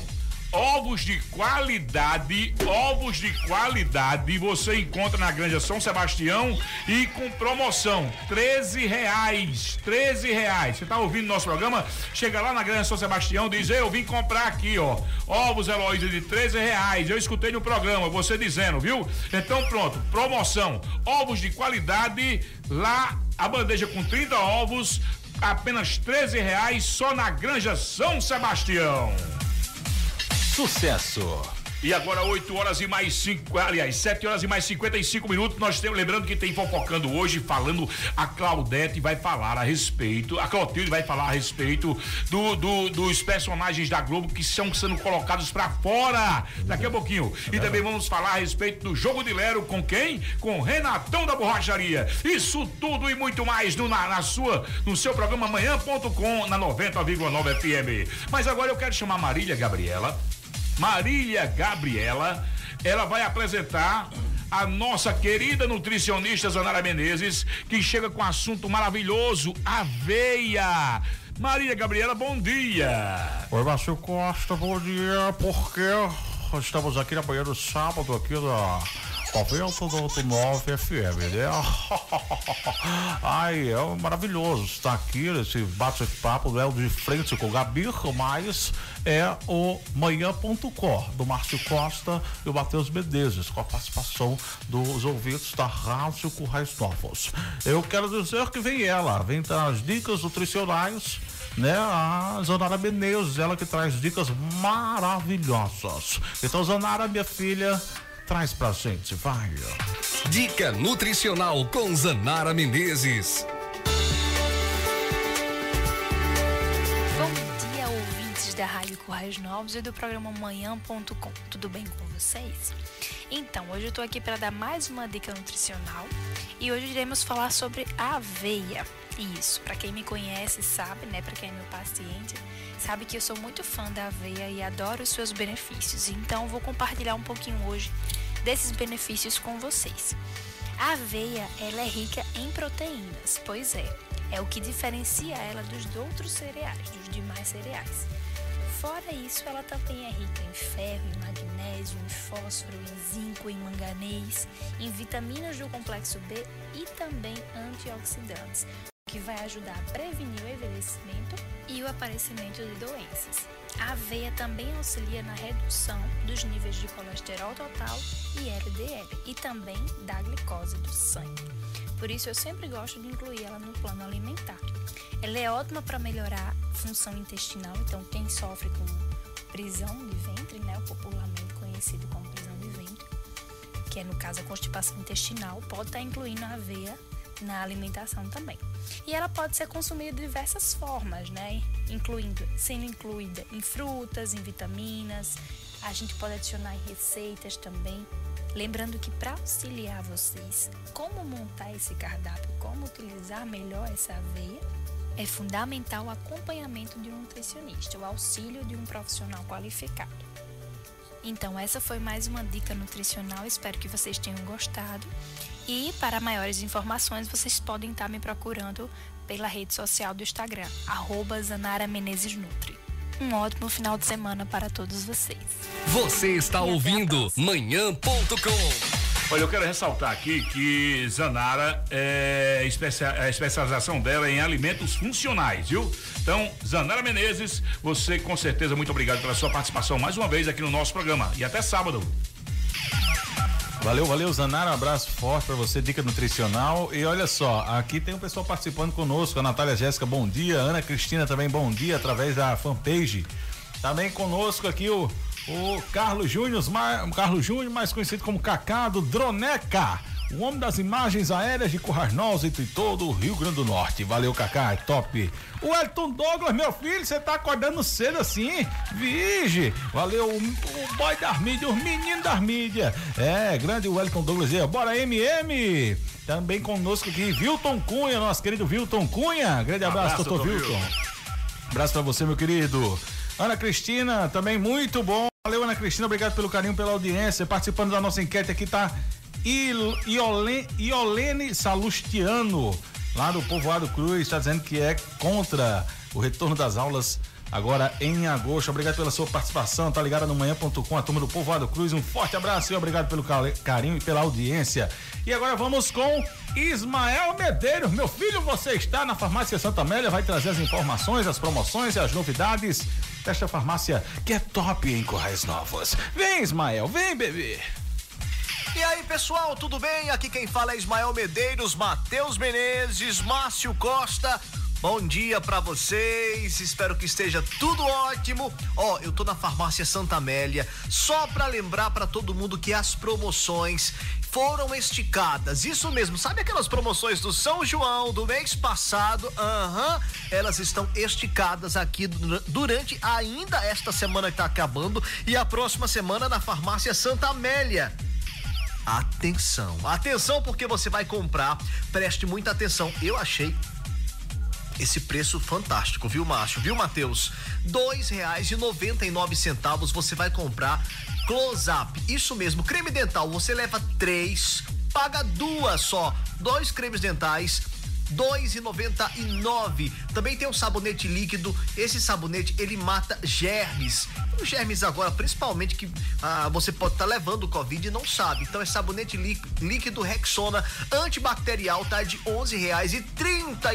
Ovos de qualidade, ovos de qualidade você encontra na Granja São Sebastião e com promoção, 13 reais, 13 reais. Você tá ouvindo nosso programa? Chega lá na Granja São Sebastião, diz, eu vim comprar aqui, ó, ovos Heloísa de 13 reais. Eu escutei no programa, você dizendo, viu? Então pronto, promoção, ovos de qualidade, lá a bandeja com 30 ovos, apenas 13 reais só na Granja São Sebastião. Sucesso. E agora 8 horas e mais 5, aliás, 7 horas e mais 55 minutos. Nós temos, lembrando que tem fofocando hoje, falando a Claudete vai falar a respeito, a Clotilde vai falar a respeito do, do, dos personagens da Globo que estão sendo colocados para fora daqui a pouquinho. E também vamos falar a respeito do jogo de Lero com quem? Com Renatão da Borracharia. Isso tudo e muito mais no, na, na sua, no seu programa amanhã.com na 90,9 FM. Mas agora eu quero chamar Marília Gabriela Marília Gabriela, ela vai apresentar a nossa querida nutricionista Zanara Menezes, que chega com um assunto maravilhoso, aveia. Marília Gabriela, bom dia. Oi, Márcio Costa, bom dia, porque estamos aqui na manhã do sábado, aqui na 90.9 FM, né? Ai, é maravilhoso estar aqui nesse bate-papo, é o de frente com o Gabi, mas é o manhã.com, do Márcio Costa e o Matheus Menezes, com a participação dos ouvintes da Rádio Currais Novos. Eu quero dizer que vem ela, vem as dicas nutricionais né? A Zanara Menezes, ela que traz dicas maravilhosas. Então, Zanara, minha filha, traz pra gente, vai. Dica nutricional com Zanara Menezes. Da Rádio Currais Novos e do programa Manhã.com. Tudo bem com vocês? Então, hoje eu tô aqui para dar mais uma dica nutricional e hoje iremos falar sobre a aveia. Isso, para quem me conhece sabe, né, para quem é meu paciente, sabe que eu sou muito fã da aveia e adoro os seus benefícios. Então, vou compartilhar um pouquinho hoje desses benefícios com vocês. A aveia, ela é rica em proteínas, pois é, é o que diferencia ela dos outros cereais, dos demais cereais. Fora isso, ela também é rica em ferro, em magnésio, em fósforo, em zinco, em manganês, em vitaminas do complexo B e também antioxidantes, que vai ajudar a prevenir o envelhecimento e o aparecimento de doenças. A aveia também auxilia na redução dos níveis de colesterol total e LDL e também da glicose do sangue. Por isso eu sempre gosto de incluir ela no plano alimentar. Ela é ótima para melhorar a função intestinal, então quem sofre com prisão de ventre, né, popularmente conhecido como prisão de ventre, que é no caso a constipação intestinal, pode estar incluindo a aveia na alimentação também. E ela pode ser consumida de diversas formas, né? Incluindo, sendo incluída em frutas, em vitaminas. A gente pode adicionar em receitas também. Lembrando que para auxiliar vocês como montar esse cardápio, como utilizar melhor essa aveia, é fundamental o acompanhamento de um nutricionista, o auxílio de um profissional qualificado. Então, essa foi mais uma dica nutricional. Espero que vocês tenham gostado. E para maiores informações, vocês podem estar me procurando pela rede social do Instagram, arroba Zanara Menezes Nutri. Um ótimo final de semana para todos vocês. Você está ouvindo manhã.com. Olha, eu quero ressaltar aqui que Zanara é a especialização dela é em alimentos funcionais, viu? Então, Zanara Menezes, você com certeza muito obrigado pela sua participação mais uma vez aqui no nosso programa. E até sábado. Valeu, valeu, Zanara. Um abraço forte para você, dica nutricional. E olha só, aqui tem um pessoal participando conosco. A Natália Jéssica, bom dia. Ana Cristina também, bom dia, através da fanpage. Também conosco aqui o, o Carlos Júnior, Carlos Júnior, mais conhecido como Cacá do Droneca. O homem das imagens aéreas de Currais Novos e todo o Rio Grande do Norte. Valeu, Cacá, é top. O Elton Douglas, meu filho, você tá acordando cedo assim? Vige! Valeu, o, o boy das mídias, os meninos das mídias. É, grande Wellington Douglas aí. Bora, MM! Também conosco aqui, Vilton Cunha, nosso querido Vilton Cunha. Grande abraço, Abraço, doutor Vilton. Abraço pra você, meu querido. Ana Cristina, também muito bom. Valeu, Ana Cristina, obrigado pelo carinho, pela audiência. Participando da nossa enquete aqui tá Iolene, Iolene Salustiano, lá do Povoado Cruz, está dizendo que é contra o retorno das aulas agora em agosto. Obrigado pela sua participação, tá ligada no manhã.com, a turma do Povoado Cruz. Um forte abraço e obrigado pelo carinho e pela audiência. E agora vamos com Ismael Medeiros. Meu filho, você está na Farmácia Santa Amélia, vai trazer as informações, as promoções e as novidades desta farmácia que é top em Correios Novos. Vem, Ismael, vem, bebê. E aí, pessoal, tudo bem? Aqui quem fala é Ismael Medeiros, Matheus Menezes, Márcio Costa. Bom dia pra vocês, espero que esteja tudo ótimo. Ó, eu tô na farmácia Santa Amélia, só pra lembrar pra todo mundo que as promoções foram esticadas. Isso mesmo, sabe aquelas promoções do São João do mês passado? Aham, elas estão esticadas aqui du- durante ainda esta semana que tá acabando e a próxima semana na farmácia Santa Amélia. Atenção, atenção porque você vai comprar, preste muita atenção. Eu achei esse preço fantástico, viu, Márcio? Viu, Matheus? Dois reais e noventa e nove centavos você vai comprar Close Up. Isso mesmo, creme dental, você leva três, paga duas só. Dois cremes dentais, dois e noventa e nove. Também tem um sabonete líquido. Esse sabonete ele mata germes. Os germes agora, principalmente que ah, você pode estar levando o Covid e não sabe. Então é sabonete lí- líquido Rexona antibacterial tá de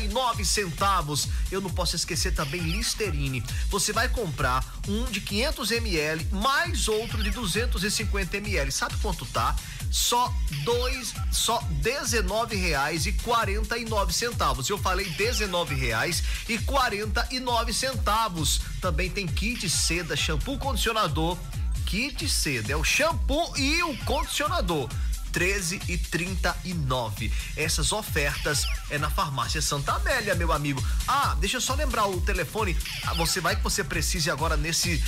nove centavos. Eu não posso esquecer também Listerine. Você vai comprar um de 500 ml mais outro de 250 ml. Sabe quanto tá? Só dois, só 19 reais e 49 centavos. Eu falei 19 reais e 49 centavos. Também tem kit seda, shampoo, condicionador. Kit seda é o shampoo e o condicionador. 13 e 39. Essas ofertas é na farmácia Santa Amélia, meu amigo. Ah, deixa eu só lembrar o telefone. Ah, você vai que você precise agora nesse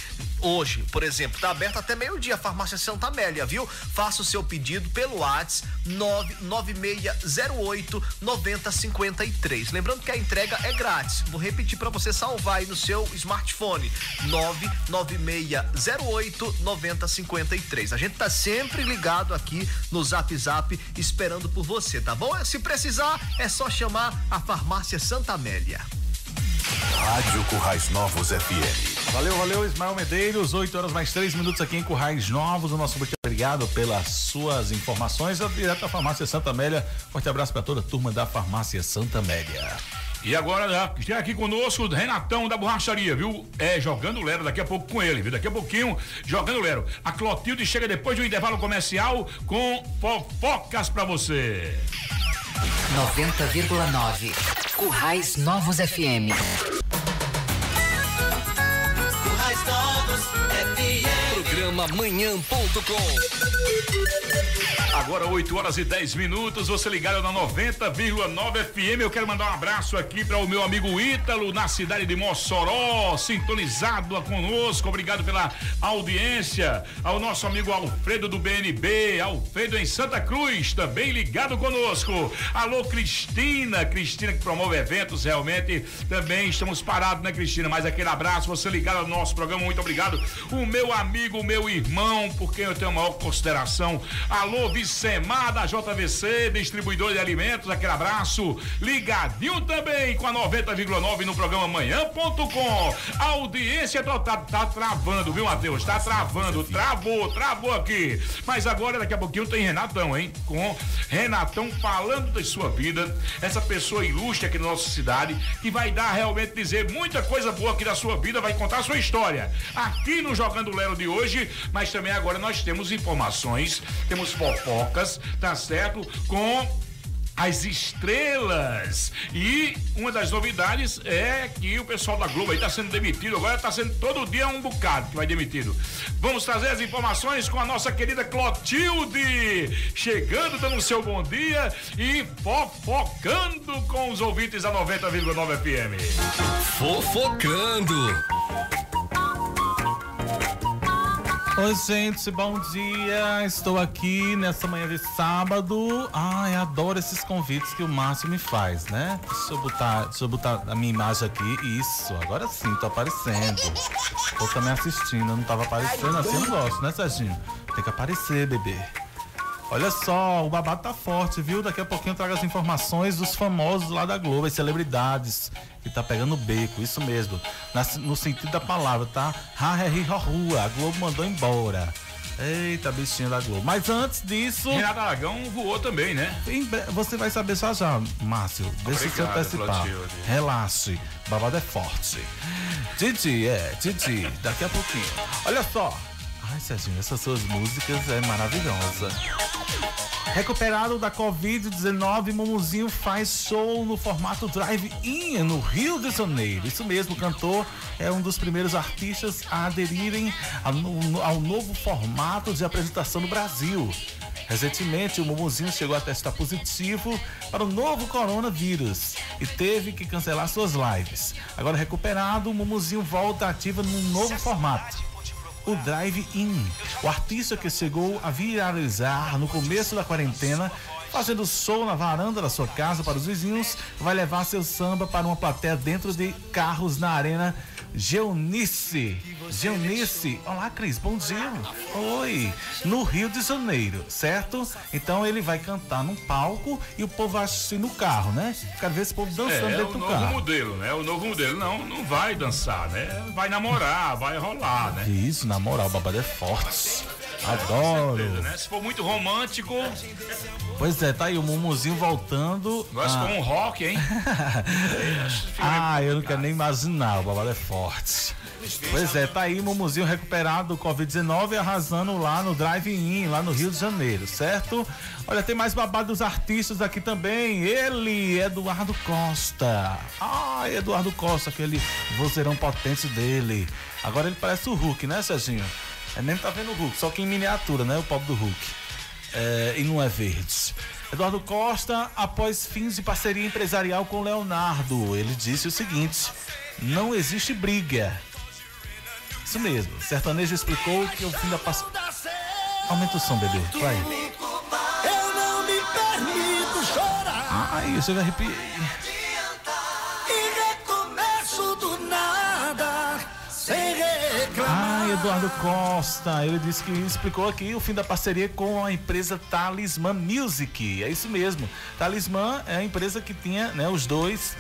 hoje, por exemplo, tá aberto até meio-dia a farmácia Santa Amélia, viu? Faça o seu pedido pelo WhatsApp 99608 9053. Lembrando que a entrega é grátis. Vou repetir para você salvar aí no seu smartphone 99608 9053. A gente tá sempre ligado aqui no Zap Zap esperando por você, tá bom? Se precisar, é só chamar a farmácia Santa Amélia. Rádio Currais Novos FM. Valeu, valeu, Ismael Medeiros. 8 horas mais 3 minutos aqui em Currais Novos. O nosso muito obrigado pelas suas informações. Direto da Farmácia Santa Amélia. Forte abraço para toda a turma da Farmácia Santa Amélia. E agora já está aqui conosco Renatão da borracharia, viu? É, jogando Lero daqui a pouco com ele, viu? Daqui a pouquinho, jogando Lero. A Clotilde chega depois do intervalo comercial com fofocas pra você. 90,9. Currais Novos FM. Programa Manhã.com. Agora 8 horas e 10 minutos, você ligado na 90,9 FM. Eu quero mandar um abraço aqui para o meu amigo Ítalo, na cidade de Mossoró, sintonizado conosco. Obrigado pela audiência. Ao nosso amigo Alfredo do BNB, Alfredo em Santa Cruz, também ligado conosco. Alô, Cristina, Cristina que promove eventos, realmente também estamos parados, né, Cristina? Mas aquele abraço, você ligado ao nosso programa, muito obrigado. O meu amigo, o meu irmão, por quem eu tenho a maior consideração. Alô, Vicemar da JVC, distribuidor de alimentos, aquele abraço. Ligadinho também com a 90,9 no programa manhã.com. Audiência tá, tá, tá travando, viu, Matheus? Tá travando, travou, travou aqui. Mas agora, daqui a pouquinho, tem Renatão, hein? Com Renatão falando da sua vida, essa pessoa ilustre aqui na nossa cidade, que vai dar realmente dizer muita coisa boa aqui da sua vida, vai contar a sua história. Aqui no Jogando Lero de hoje, mas também agora nós temos informações, temos fofocas, tá certo? Com as estrelas. E uma das novidades é que o pessoal da Globo aí está sendo demitido. Agora está sendo todo dia um bocado que vai demitido. Vamos trazer as informações com a nossa querida Clotilde. Chegando, dando o seu bom dia e fofocando com os ouvintes da 90,9 FM. Fofocando. Oi, gente, bom dia. Estou aqui nessa manhã de sábado. Ai, adoro esses convites que o Márcio me faz, né? Deixa eu botar, deixa eu botar a minha imagem aqui. Isso, agora sim, tô aparecendo. Tô também assistindo, eu não tava aparecendo assim, eu não gosto, né, Serginho? Tem que aparecer, bebê. Olha só, o babado tá forte, viu? Daqui a pouquinho eu trago as informações dos famosos lá da Globo, as celebridades que tá pegando beco, isso mesmo. Na- no sentido da palavra, tá? Ha, he, rua. A Globo mandou embora. Eita, bichinha da Globo. Mas antes disso. Renato Aragão voou também, né? Você vai saber só já, Márcio. Deixa eu Obrigado, antecipar. Clotilde. Relaxe. Babado é forte. Didi, é, Didi, daqui a pouquinho. Olha só. Ai, Serginho, essas suas músicas é maravilhosa. Recuperado da Covid-19, Mumuzinho faz show no formato drive-in no Rio de Janeiro. Isso mesmo, o cantor é um dos primeiros artistas a aderirem ao, no- ao novo formato de apresentação no Brasil. Recentemente, o Mumuzinho chegou a testar positivo para o novo coronavírus e teve que cancelar suas lives. Agora recuperado, o Mumuzinho volta ativa num novo formato o Drive-In. O artista que chegou a viralizar no começo da quarentena, fazendo show na varanda da sua casa para os vizinhos, vai levar seu samba para uma plateia dentro de carros na arena Geunice. Geunice. Olá, Cris, bom dia. Oi. No Rio de Janeiro, certo? Então ele vai cantar num palco e o povo vai assistir no carro, né? Quero ver esse povo dançando É, é dentro o do novo carro. modelo, né? O novo modelo não, não vai dançar, né? Vai namorar, vai rolar, né? Isso, na moral, o babado é forte. Adoro. Beleza, né? Se for muito romântico, Pois é, tá aí o Mumuzinho voltando. gosta Ah. como um rock, hein? Ah, eu não quero nem imaginar, o babado é forte. Pois é, tá aí o Mumuzinho recuperado do Covid-19 arrasando lá no Drive-In, lá no Rio de Janeiro, certo? Olha, tem mais babado dos artistas aqui também. Ele, Eduardo Costa. Ah, Eduardo Costa, aquele vozeirão potente dele. Agora ele parece o Hulk, né, Serginho? É mesmo tá vendo o Hulk, só que em miniatura, né? O pobre do Hulk. É, e não é verde. Eduardo Costa, após fins de parceria empresarial com Leonardo, ele disse o seguinte: não existe briga. Isso mesmo. Sertanejo explicou que o fim da parceria. Aumenta o som, bebê. Vai. Eu não me permito chorar. Ai, eu chego a arrepiar. Eduardo Costa, ele disse que explicou aqui o fim da parceria com a empresa Talismã Music. É isso mesmo. Talismã é a empresa que tinha, né, os dois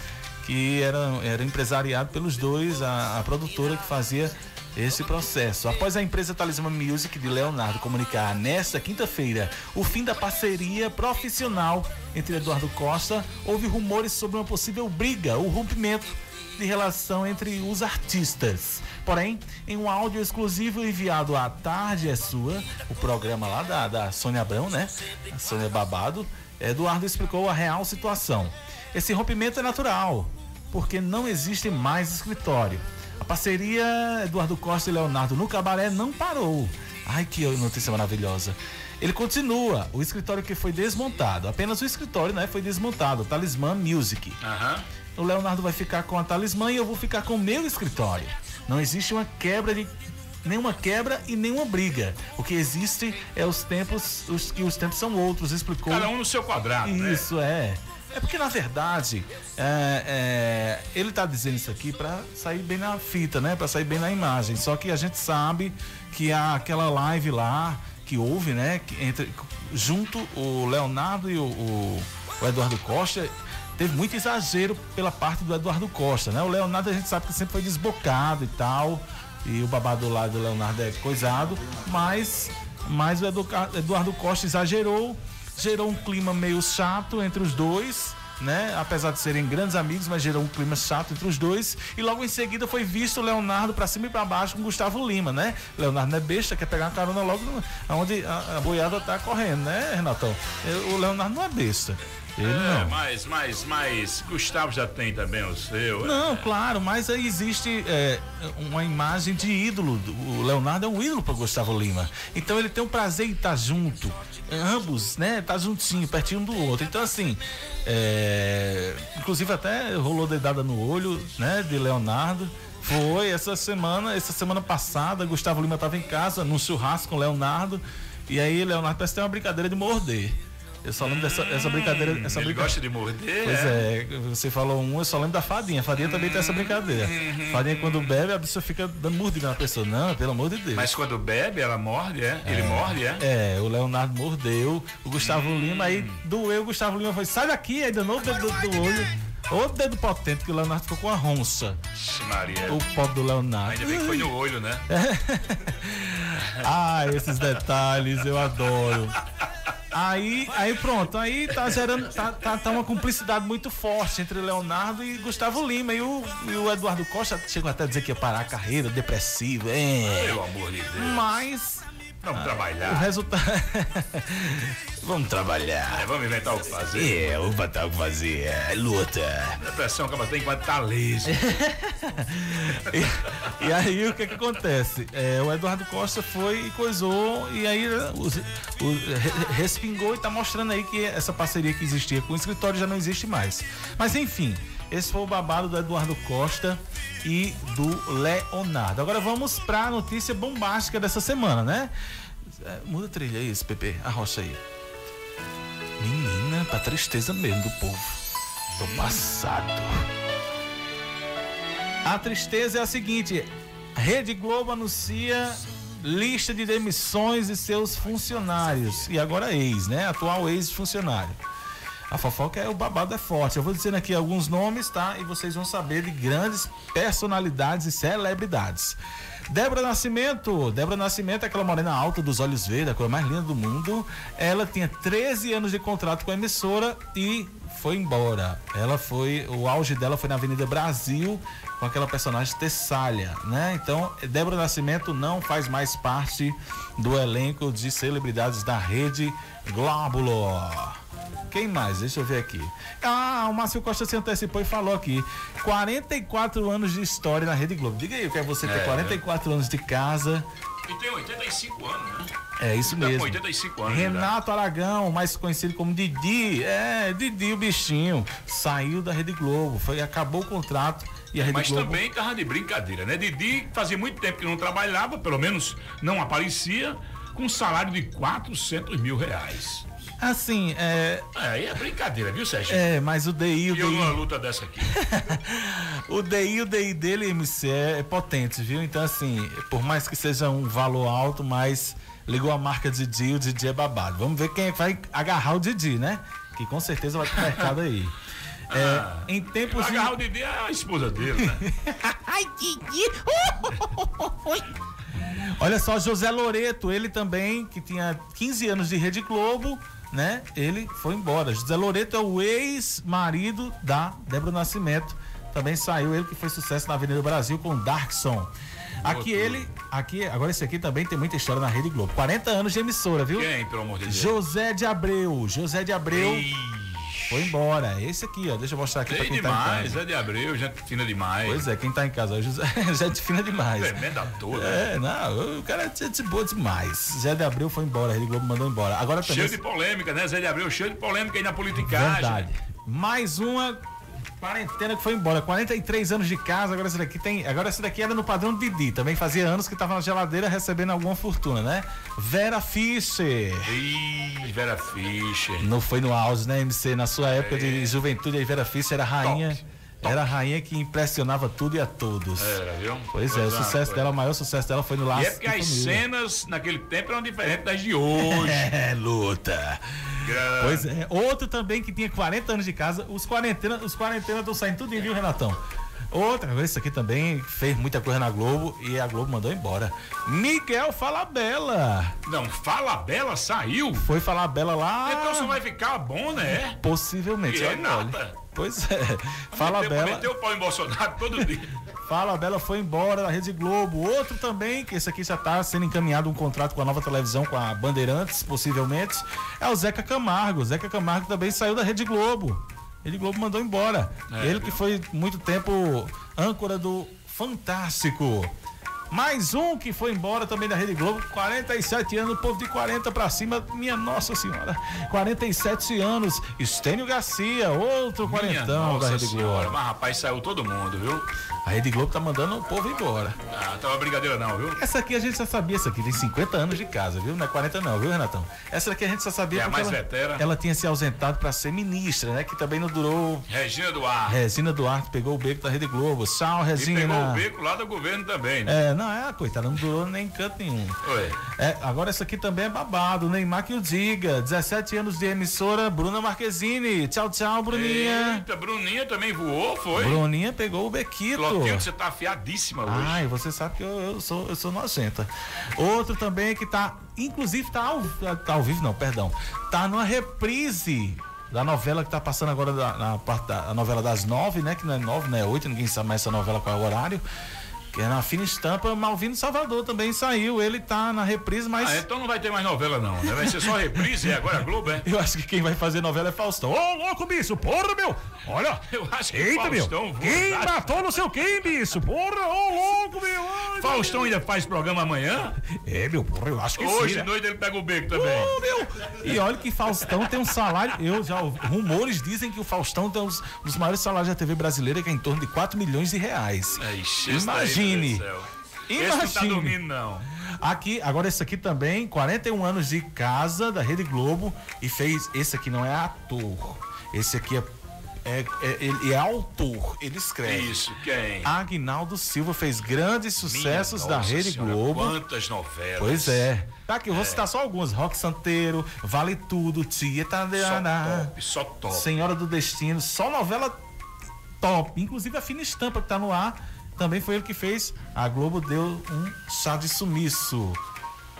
que eram era empresariado pelos dois, a, a produtora que fazia esse processo. Após a empresa Talismã Music de Leonardo comunicar nesta quinta-feira o fim da parceria profissional entre Eduardo Costa, houve rumores sobre uma possível briga ou rompimento de relação entre os artistas. Porém, em um áudio exclusivo enviado à Tarde é Sua, o programa lá da, da Sônia Abrão, né? A Sônia Babado, Eduardo explicou a real situação. Esse rompimento é natural, porque não existe mais escritório. A parceria Eduardo Costa e Leonardo no cabaré não parou. Ai, que notícia maravilhosa. Ele continua, o escritório que foi desmontado, apenas o escritório, né, foi desmontado, Talismã Music. Aham. O Leonardo vai ficar com a Talismã e eu vou ficar com o meu escritório. Não existe uma quebra de nenhuma quebra e nenhuma briga. O que existe é os tempos, os que os tempos são outros, explicou. Cada um no seu quadrado, né? Isso é. É porque na verdade é, é, ele tá dizendo isso aqui para sair bem na fita, né? Para sair bem na imagem. Só que a gente sabe que há aquela live lá que houve, né? Que entre junto o Leonardo e o, o- o Eduardo Costa teve muito exagero pela parte do Eduardo Costa, né? O Leonardo a gente sabe que sempre foi desbocado e tal. E o babado lá do Leonardo é coisado, mas, mas o Eduardo Costa exagerou, gerou um clima meio chato entre os dois, né? Apesar de serem grandes amigos, mas gerou um clima chato entre os dois. E logo em seguida foi visto o Leonardo pra cima e pra baixo com Gustavo Lima, né? Leonardo não é besta, quer pegar uma carona logo onde a, a boiada tá correndo, né, Renatão? O Leonardo não é besta. Ele é, não. Mas, mas, mas, Gustavo já tem também o seu. Não, é. claro, mas aí existe é, uma imagem de ídolo. O Leonardo é um ídolo para Gustavo Lima. Então ele tem o prazer em estar junto. Ambos, né? Tá juntinho, pertinho um do outro. Então, assim, é, inclusive até rolou dedada no olho, né? De Leonardo. Foi essa semana, essa semana passada, Gustavo Lima estava em casa, num churrasco com Leonardo. E aí, Leonardo parece que tem uma brincadeira de morder. Eu só lembro dessa essa brincadeira. Essa Ele brinca- gosta de morder? Pois é, você falou um, eu só lembro da fadinha. A fadinha também tem essa brincadeira. Fadinha, quando bebe, a pessoa fica dando mordida na pessoa. Não, pelo amor de Deus. Mas quando bebe, ela morde, é? Ele morde, é? É, o Leonardo mordeu, o Gustavo Lima, aí doeu, o Gustavo Lima foi, sai daqui, aí danou o dedo do, do olho. Outro dedo potente, que o Leonardo ficou com a ronça. Maria. O pobre do Leonardo. Ainda bem que foi no olho, né? Ah, esses detalhes eu adoro. Aí, aí pronto, aí tá gerando, tá, tá, tá uma cumplicidade muito forte entre Leonardo e Gustavo Lima. E o, e o Eduardo Costa chegou até a dizer que ia parar a carreira, depressivo, é. Pelo amor de Deus. Mas. Vamos O trabalhar. resultado. Vamos trabalhar. É, vamos inventar o que fazer. É, vamos botar o que fazer. É, luta. Depressão que tem enquanto tá liso. E, e aí o que que acontece? É, o Eduardo Costa foi e coisou, e aí né, o, o- re- respingou e tá mostrando aí que essa parceria que existia com o escritório já não existe mais. Mas enfim, esse foi o babado do Eduardo Costa e do Leonardo. Agora vamos pra notícia bombástica dessa semana, né? É, muda a trilha aí, esse Pepe, arrocha aí. Menina, pra tristeza mesmo do povo. Tô passado. A tristeza é a seguinte: Rede Globo anuncia lista de demissões de seus funcionários. E agora ex, né? Atual ex-funcionário. A fofoca é o babado é forte. Eu vou dizendo aqui alguns nomes, tá? E vocês vão saber de grandes personalidades e celebridades. Débora Nascimento. Débora Nascimento é aquela morena alta dos olhos verdes, a coisa mais linda do mundo. Ela tinha 13 anos de contrato com a emissora e foi embora. Ela foi, o auge dela foi na Avenida Brasil com aquela personagem Tessália, né? Então, Débora Nascimento não faz mais parte do elenco de celebridades da rede Glóbulo. Quem mais? Deixa eu ver aqui. Ah, o Márcio Costa se antecipou e falou aqui. 44 anos de história na Rede Globo. Diga aí o que é você ter É. 44 anos de casa. E tem 85 anos, né? É isso Tá com mesmo. 85 anos. Renato Aragão, mais conhecido como Didi, é, Didi o bichinho, saiu da Rede Globo, foi acabou o contrato e a Rede Mas Globo também tava de brincadeira, né? Didi fazia muito tempo que não trabalhava, pelo menos não aparecia, com um salário de 400 mil reais. Assim, é, Aí é brincadeira, viu, Sérgio? é, mas o DI, o E eu numa DI, luta dessa aqui. o DI, o DI dele, MC, é, é potente, viu? Então assim, por mais que seja um valor alto, mas ligou a marca Didi, o Didi é babado. Vamos ver quem vai agarrar o Didi, né? Que com certeza vai pro mercado aí. É, em tempos de... Agarrar o Didi é a esposa dele, né? Ai, Didi! Olha só, José Loreto, ele também, que tinha 15 anos de Rede Globo, né? Ele foi embora. José Loreto é o ex-marido da Débora Nascimento. Também saiu ele que foi sucesso na Avenida Brasil com Darkson. Aqui ele, aqui, agora esse aqui também tem muita história na Rede Globo. 40 anos de emissora, viu? Quem, pelo amor de Deus? José de Abreu. José de Abreu Ih, foi embora. Esse aqui, ó. Deixa eu mostrar aqui pra Sei quem tá em demais, casa. é de abril, gente fina demais. Pois é, quem tá em casa. José, José de fina demais. Tremenda ator, né? É, não, o cara é gente boa demais. Zé de Abreu foi embora, a Rede Globo mandou embora. Agora também. Cheio de polêmica, né? Zé de Abreu, cheio de polêmica aí na politicagem. Verdade. Mais uma quarentena que foi embora. 43 anos de casa, agora esse daqui tem. Agora esse daqui era no padrão Didi. Também fazia anos que tava na geladeira recebendo alguma fortuna, né? Vera Fischer. Ih, Vera Fischer. Não foi no auge, né, MC? Na sua época É. de juventude, a Vera Fischer era rainha. Era a rainha que impressionava tudo e a todos. Era, viu? Pois é, o Coisa- sucesso dela, o maior sucesso dela foi no E Laço é porque as cenas naquele tempo eram diferentes das de hoje. É, luta. Grande. Pois é. Outro também que tinha 40 anos de casa, os quarentena, os quarentena estão saindo tudo, viu, Renatão? Outra, esse aqui também fez muita coisa na Globo e a Globo mandou embora. Miguel Falabella. Não, Falabella saiu? Foi Falabella lá. Então só vai ficar bom, né? Possivelmente. E Renata? olha. Pois é. Falabella. Meteu o pau em Bolsonaro todo dia. Fala Bela foi embora da Rede Globo. Outro também, que esse aqui já está sendo encaminhado um contrato com a nova televisão, com a Bandeirantes, possivelmente, é o Zeca Camargo. O Zeca Camargo também saiu da Rede Globo. Rede Globo mandou embora. É, Ele que foi muito tempo âncora do Fantástico. Mais um que foi embora também da Rede Globo, 47 anos, povo de 40 pra cima, minha Nossa Senhora. 47 anos, Estênio Garcia, outro Minha quarentão da Rede senhora, Globo. Mas rapaz, saiu todo mundo, viu? A Rede Globo tá mandando o povo embora. Ah, tá uma brincadeira não, viu? Essa aqui a gente já sabia, essa aqui tem 50 anos de casa, viu? Não é 40 não, viu, Renatão? Essa aqui a gente já sabia É a mais ela, vetera. ela tinha se ausentado pra ser ministra, né? Que também não durou. Regina Duarte. Regina Duarte pegou o beco da Rede Globo. Sal, E Regina. pegou o beco lá do governo também, né? É, não, é, coitada, não durou nem em canto nenhum. É, agora essa aqui também é babado, Neymar que o diga. 17 anos de emissora, Bruna Marquezine. Tchau, tchau, Bruninha. Eita, Bruninha também voou, foi? Bruninha pegou o bequito. Clotilde, você tá afiadíssima hoje. Ai, você sabe que eu, eu sou, eu sou nojenta. Outro também que tá, inclusive tá ao, tá ao vivo, não, perdão. Tá numa reprise da novela que tá passando agora da, na parte da a novela das nove, né? Que não é nove, não é oito, ninguém sabe mais essa novela qual é o horário. Que é na fina estampa, Malvino Salvador também saiu. Ele tá na reprise, mas. Ah, então não vai ter mais novela não, né? Vai ser só reprise e agora a Globo, é? Eu acho que quem vai fazer novela é Faustão. Ô, louco, bicho, porra, meu! Olha! Eu acho que Eita, meu! Faustão voa, Quem sabe? matou não sei o quem, bicho? Porra, ô, louco, meu! Ai, Faustão ainda faz programa amanhã? É, meu, porra, eu acho que Hoje sim. de né? noite ele pega o beco também. Ô, meu! E olha que Faustão tem um salário. Eu já rumores dizem que o Faustão tem um dos maiores salários da TV brasileira, que é em torno de 4 milhões de reais. Ixi, esse Imagine. céu. Esse não tá Imagine. dormindo, não. Aqui, agora esse aqui também, 41 anos de casa da Rede Globo e fez. Esse aqui não é ator. Esse aqui é. É, é- ele é autor, ele escreve. Isso, quem? Agnaldo Silva fez grandes sucessos Minha da nossa Rede senhora, Globo. Quantas novelas. Pois é. Tá aqui, eu vou É. citar só alguns. Rock Santeiro, Vale Tudo, Tia Tadeana. top, só top. Senhora do Destino, só novela top. Inclusive a Fina Estampa que tá no ar, também foi ele que fez. A Globo deu um chá de sumiço.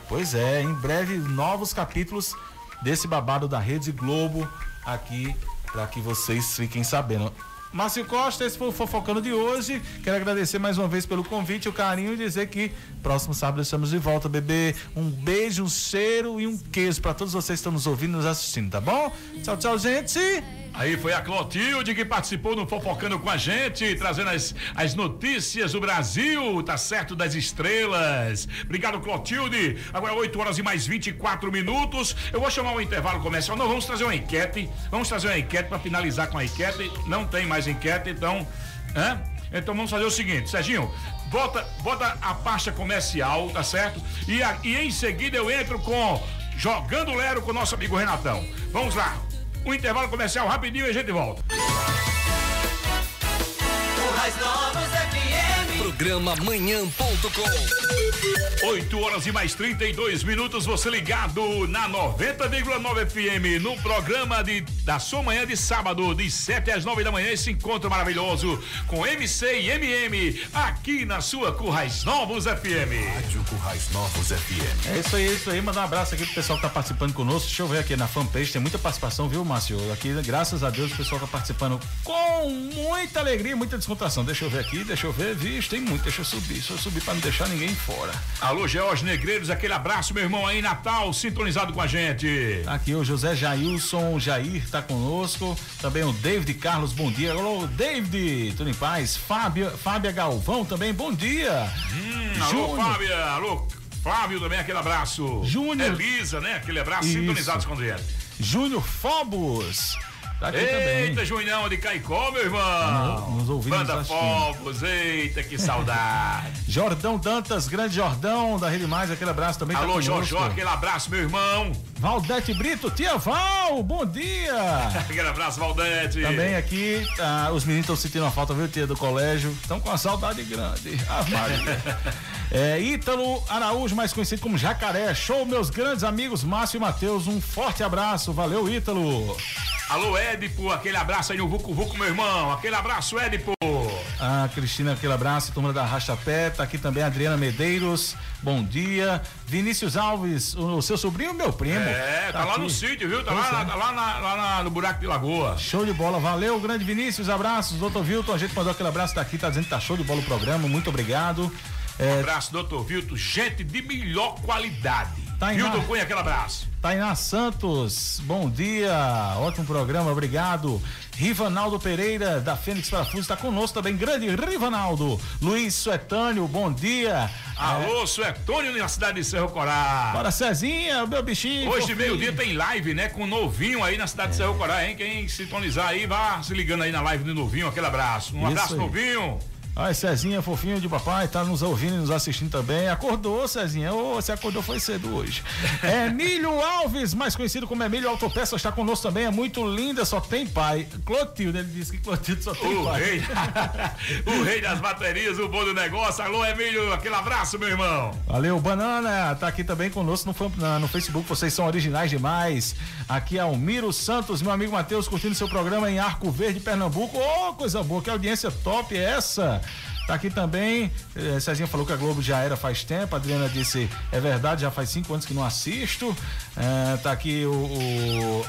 Pois é, em breve novos capítulos desse babado da Rede Globo aqui para que vocês fiquem sabendo. Márcio Costa, esse foi o Fofocando de hoje. Quero agradecer mais uma vez pelo convite, o carinho e dizer que próximo sábado estamos de volta, bebê. Um beijo, um cheiro e um queijo para todos vocês que estão nos ouvindo e nos assistindo, tá bom? Tchau, tchau, gente. Aí foi a Clotilde que participou no Fofocando com a gente, trazendo as, as notícias do Brasil, tá certo, das estrelas. Obrigado, Clotilde. Agora 8 horas e mais 24 minutos. Eu vou chamar o intervalo comercial. Não, vamos trazer uma enquete. Vamos trazer uma enquete para finalizar com a enquete. Não tem mais enquete, então. Hã? Então vamos fazer o seguinte, Serginho, bota, bota a pasta comercial, tá certo? E, a- e em seguida eu entro com Jogando Lero com o nosso amigo Renatão. Vamos lá. Um intervalo comercial rapidinho e a gente volta. FM. Programa manhã.com. 8 horas e mais 32 minutos, você ligado na 90,9 FM no programa de, da sua manhã de sábado, de 7 às 9 da manhã, esse encontro maravilhoso com MC e MM aqui na sua Currais Novos FM. Rádio Currais Novos FM. É isso aí, é isso aí. Mandar um abraço aqui pro pessoal que tá participando conosco. Deixa eu ver aqui na fanpage, tem muita participação, viu, Márcio? Aqui, graças a Deus, o pessoal tá participando com muita alegria, muita descontração. Deixa eu ver aqui, deixa eu ver, vixe, tem muito, deixa eu subir, deixa eu subir pra não deixar ninguém fora. Alô, George Negreiros, aquele abraço, meu irmão aí, Natal, sintonizado com a gente. Tá Aqui o José Jailson Jair tá conosco. Também o David Carlos, bom dia. Alô, David, tudo em paz? Fábio, Fábia Galvão também, bom dia. Hum, alô, Fábia, alô, Flávio também, aquele abraço. Júnior. Elisa, né? Aquele abraço, Isso. sintonizados com gente. Júnior Fobos. Tá aqui Eita, também. Junhão de Caicó, meu irmão. Nos ouvindo, Banda. Fogos, eita, que saudade. Jordão Dantas, grande Jordão da Rede Mais, aquele abraço também. Alô, tá conosco. aquele abraço, meu irmão. Valdete Brito, tia Val, bom dia. Aquele abraço, Valdete. Também aqui, ah, os meninos estão sentindo uma falta, viu, tia, do colégio. Estão com uma saudade grande. Ah. É, Ítalo Araújo, mais conhecido como Jacaré. Show, meus grandes amigos Márcio e Matheus. Um forte abraço. Valeu, Ítalo. Alô, Édipo, aquele abraço aí no Vucu Vucu, meu irmão. Aquele abraço, Édipo. A Cristina, aquele abraço, turma da Rachapé, tá aqui também a Adriana Medeiros, bom dia. Vinícius Alves, o, o seu sobrinho, meu primo. É, tá, lá aqui. no sítio, viu? Tá Pois lá, é. na- lá, na- lá na- no buraco de lagoa. Show de bola, valeu, grande Vinícius, abraços, doutor Vilton, a gente mandou aquele abraço daqui, tá dizendo que tá show de bola o programa, muito obrigado. Um É, abraço, doutor Vilto, gente de melhor qualidade. Ar. Cunha, aquele abraço. Tainá Santos, bom dia, ótimo programa, obrigado. Rivanaldo Pereira, da Fênix Parafuso, está conosco também, grande Rivanaldo. Luiz Suetânio, bom dia. Alô, Suetônio, na cidade de Cerro Corá. Bora, Cezinha, meu bichinho. Hoje meio-dia tem live, né? Com o novinho aí na cidade de Cerro Corá, hein? Quem sintonizar aí, vá se ligando aí na live do novinho, aquele abraço. Um Isso abraço, aí. novinho. Ai, Cezinha, fofinho de papai, tá nos ouvindo e nos assistindo também. Acordou, Cezinha. Ô, você acordou foi cedo hoje. Emílio Alves, mais conhecido como Emílio Autopeça, está conosco também. É muito linda, só tem pai. Clotilde, ele disse que Clotilde só tem O pai. rei, o rei das baterias, o bom do negócio. Alô, Emílio, aquele abraço, meu irmão. Valeu, Banana, tá aqui também conosco no, no Facebook, vocês são originais demais. Aqui é Almiro Santos, meu amigo Matheus, curtindo seu programa em Arco Verde, Pernambuco. Ô, coisa boa, que audiência top é essa? Tá aqui também, eh, Cezinha falou que a Globo já era faz tempo, a Adriana disse, é verdade, já faz cinco anos que não assisto. Eh, tá aqui o, o,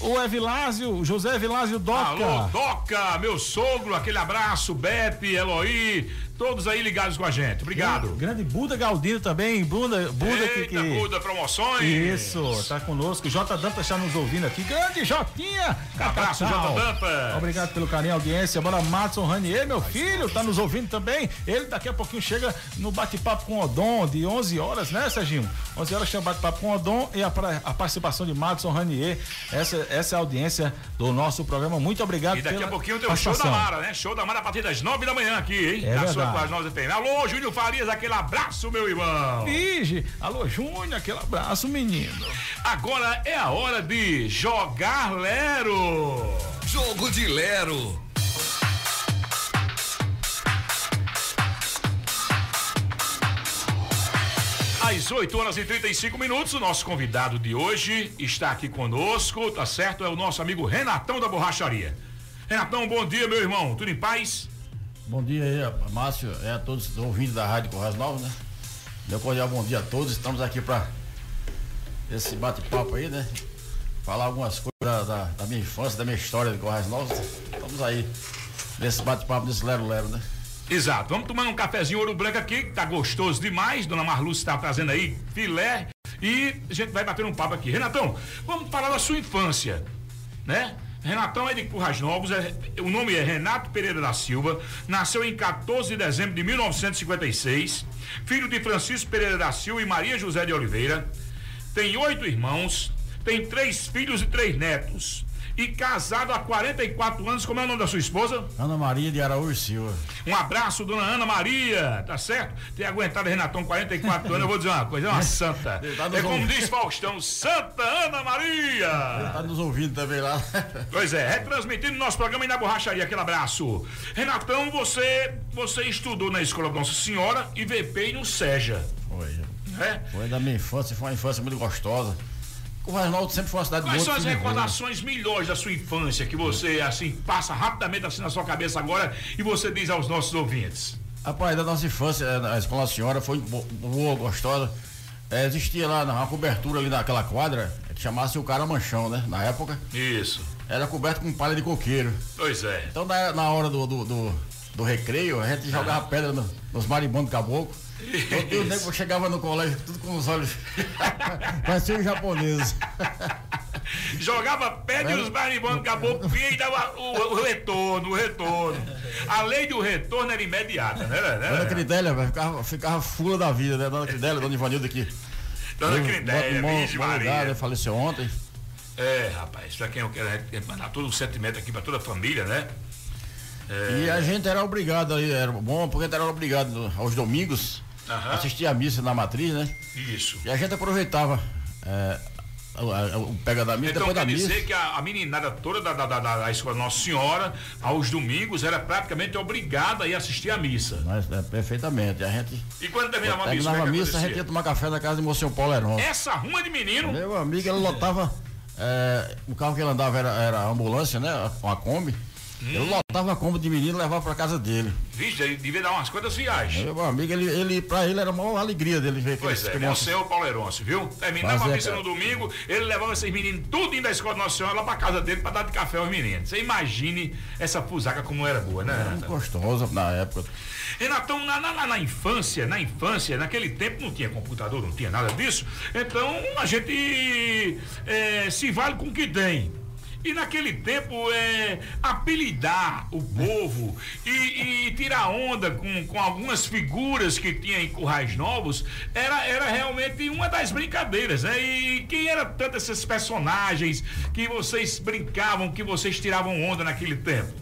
o Evilásio, José Evilásio Doca. Alô, Doca, meu sogro, aquele abraço, Bete, Eloí, todos aí ligados com a gente. Obrigado. Grande Buda Galdino também, Buda, Buda que, Eita, que... Buda Promoções. Isso, tá conosco. J Dampa está nos ouvindo aqui. Grande Jotinha! Abraço, Cacau. J. Dampa. Obrigado pelo carinho audiência. Bora, Matson Ranier, meu filho, tá nos ouvindo também. Ele daqui a pouquinho chega no bate-papo com o Odon, de 11 horas, né, Serginho? 11 horas o bate-papo com o Odon e a, a participação de Matson Ranier. Essa, essa é a audiência do nosso programa. Muito obrigado E daqui a pouquinho tem o show da. Mara, né? Show da Mara a partir das nove da manhã aqui, hein? É Na sua FM. Alô, Júnior Farias, aquele abraço, meu irmão. Vige. Alô, Júnior, aquele abraço, menino. Agora é a hora de jogar Lero. Jogo de Lero. Às 8 horas e 35 minutos, o nosso convidado de hoje está aqui conosco, tá certo? É o nosso amigo Renatão da Borracharia. Renatão, bom dia, meu irmão. Tudo em paz? Bom dia aí, Márcio, é a todos os ouvintes da Rádio Corrais Novos, né? Meu cordial bom dia a todos, estamos aqui para esse bate-papo aí, né? Falar algumas coisas da, da- minha infância, da minha história de Corrais Novos. Estamos aí nesse bate-papo, nesse lero-lero, né? Exato. Vamos tomar um cafezinho ouro branco aqui, que tá gostoso demais. Dona Marluce está trazendo aí filé. E a gente vai bater um papo aqui. Renatão, vamos falar da sua infância, né? Renatão é de Currais Novos, é- o nome é Renato Pereira da Silva, nasceu em 14 de dezembro de 1956, filho de Francisco Pereira da Silva e Maria José de Oliveira, tem oito irmãos, tem três filhos e três netos, e casado há 44 anos, como é o nome da sua esposa? Ana Maria de Araújo Silva. Um abraço, dona Ana Maria, tá certo? Tem aguentado Renatão 44 anos, eu vou dizer uma coisa, é uma santa. É como diz Faustão, Santa Ana Maria. Tá nos ouvindo também lá. Pois é, retransmitindo nosso programa aí na borracharia, aquele abraço. Renatão, você, você estudou na Escola Nossa Senhora e VP no SEJA. Foi. É? Foi da minha infância, foi uma infância muito gostosa. Corrais Novos sempre foi uma cidade Quais boa. são as né? recordações melhores da sua infância que você, assim, passa rapidamente assim na sua cabeça agora e você diz aos nossos ouvintes? Rapaz, da nossa infância, eh, na Escola Senhora foi bo- boa, gostosa. Eh, existia lá uma cobertura ali naquela quadra que chamasse o cara manchão, né? Na época. Isso. Era coberto com palha de coqueiro. Pois é. Então na, na hora do, do, do, do recreio, a gente jogava pedra no- nos marimbondos caboclo. Então, o nego chegava no colégio tudo com os olhos. Parecia um japonês. Jogava pedra e os marimbondos caboclo vinha e dava o, o retorno, o retorno. A lei do retorno era imediata, né? né? Dona Cridélia, velho, ficava, ficava fula da vida, né? Dona Cridélia, Dona Ivanilda aqui. Dona Eu Cridélia, um Virgem Maria. lugar, né? Faleceu ontem. É, rapaz, pra quem eu quero mandar todo o sentimento aqui pra toda a família, né? É, E a gente era obrigado aí, era bom, porque era obrigado aos domingos Aham. assistir a missa na matriz, né? Isso. E a gente aproveitava é, o, pega da missa, Então depois da missa. dizer que a, a meninada toda da, da, da, da- Escola Nossa Senhora, aos domingos, era praticamente obrigada a ir assistir a missa. Mas, é, perfeitamente. A gente. E quando terminava a missa, terminava a é missa, a gente ia tomar café na casa de Mocinho Paulo Heron. Essa ruma de menino. Meu amigo, ela lotava. é, o carro que ele andava era, era a ambulância, né? Uma Kombi. Ele lotava a compra de menino e levava pra casa dele. Vixe, ele devia dar umas quantas viagens. Meu amigo, ele, ele, pra ele era a maior alegria dele ver Pois é, é o Paulo Heroncio, viu? Terminava Fazer a missa aquela- no domingo, ele levava esses meninos tudo indo da escola Nossa Senhora lá pra casa dele pra dar de café aos meninos. Você imagine essa fusaca como era boa, né? Renata? gostosa na época. Renatão, na, na, na- infância, na infância, naquele tempo não tinha computador, não tinha nada disso. Então a gente eh, se vale com o que tem. E naquele tempo é apelidar o povo e, e tirar onda com, com algumas figuras que tinha em Currais Novos era, era realmente uma das brincadeiras, né? E quem era tanto esses personagens que vocês brincavam, que vocês tiravam onda naquele tempo?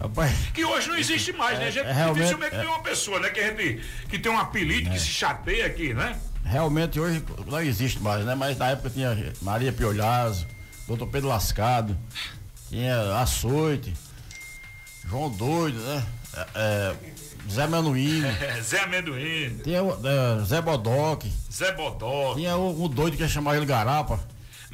Rapaz, Que hoje não existe mais, né? A gente é, realmente, dificilmente é. tem uma pessoa, né? Que a gente que tem um apelido que se chateia aqui, né? realmente hoje não existe mais, né? Mas na época tinha Maria Piolhazo, doutor Pedro Lascado, tinha Açoite, João Doido, né? É, é, Zé Manuíno, Zé Amendoim, tinha é, Zé Bodoque, Zé Bodó. tinha o, o doido que ia chamar ele Garapa.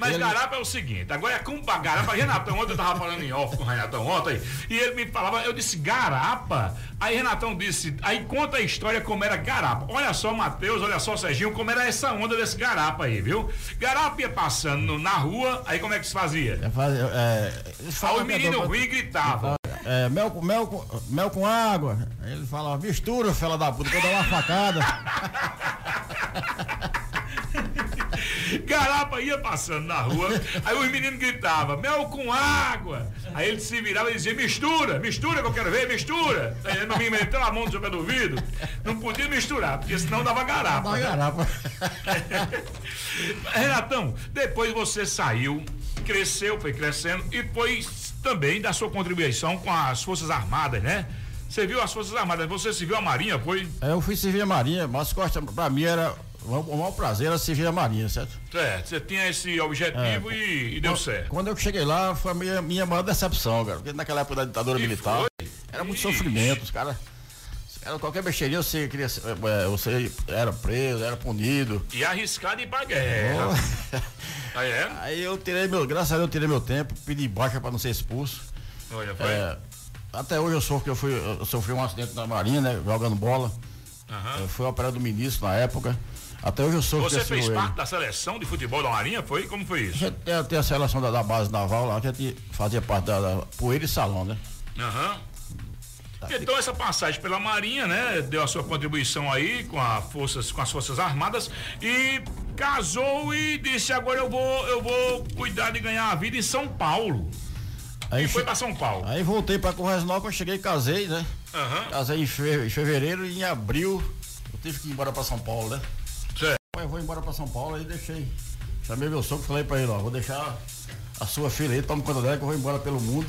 Mas Ele- Garapa é o seguinte, agora é com Garapa, Renatão, ontem eu tava falando em off com o Renatão ontem, e ele me falava, eu disse Garapa, aí Renatão disse, aí conta a história como era Garapa. Olha só, Matheus, olha só, Serginho, como era essa onda desse Garapa aí, viu? Garapa ia passando no- na rua, aí como é que se fazia? É, faz- é, eles Aí é menino do- ruim gritava. É, mel, com- mel, mel com água. Aí ele fala, mistura, fela da puta, que eu dou uma facada. Garapa ia passando na rua, aí os meninos gritavam, mel com água. Aí ele se virava e dizia, mistura, mistura que eu quero ver, mistura. Aí ele não me meteu a mão no seu pé do ouvido, não podia misturar, porque senão dava garapa. Dá garapa. Renatão, depois você saiu, cresceu, foi crescendo e foi também da sua contribuição com as Forças Armadas, né? Você viu as Forças Armadas, você se viu a Marinha, foi? Aí eu fui servir a Marinha, mas Costa, pra mim era. O maior prazer era servir a Marinha, certo? É, você tinha esse objetivo É, e, e deu certo. Quando eu cheguei lá, foi a minha, minha maior decepção, cara. Porque naquela época da ditadura militar, era muito sofrimento, os caras. Era qualquer besteirinha, você queria é, você era preso, era punido. E arriscado ir pra guerra. Aí é? Aí eu tirei meu, graças a Deus eu tirei meu tempo, pedi baixa pra não ser expulso. Olha, foi. É, até hoje eu sofri, eu, fui, eu sofri um acidente na Marinha, né? Jogando bola. Aham. Eu fui operado do ministro na época. Até hoje eu sofro Você fez parte da seleção de futebol da Marinha, foi? Como foi A isso? gente tem, tem a seleção da, da base naval lá, que a gente fazia parte da, da poeira e salão, né? Aham. Tá. Então essa passagem pela Marinha, né, deu a sua contribuição aí com, a forças, com as Forças Armadas e casou e disse agora eu vou eu vou cuidar de ganhar a vida em São Paulo. Aí e foi pra São Paulo. Aí voltei Novas, eu cheguei e casei, né? Aham. Casei em, fe- em fevereiro e em abril eu tive que ir embora pra São Paulo, né? Certo. Eu vou embora pra São Paulo, aí deixei. Chamei meu sogro e falei pra ele, ó, vou deixar a sua filha aí, toma conta dela que eu vou embora pelo mundo.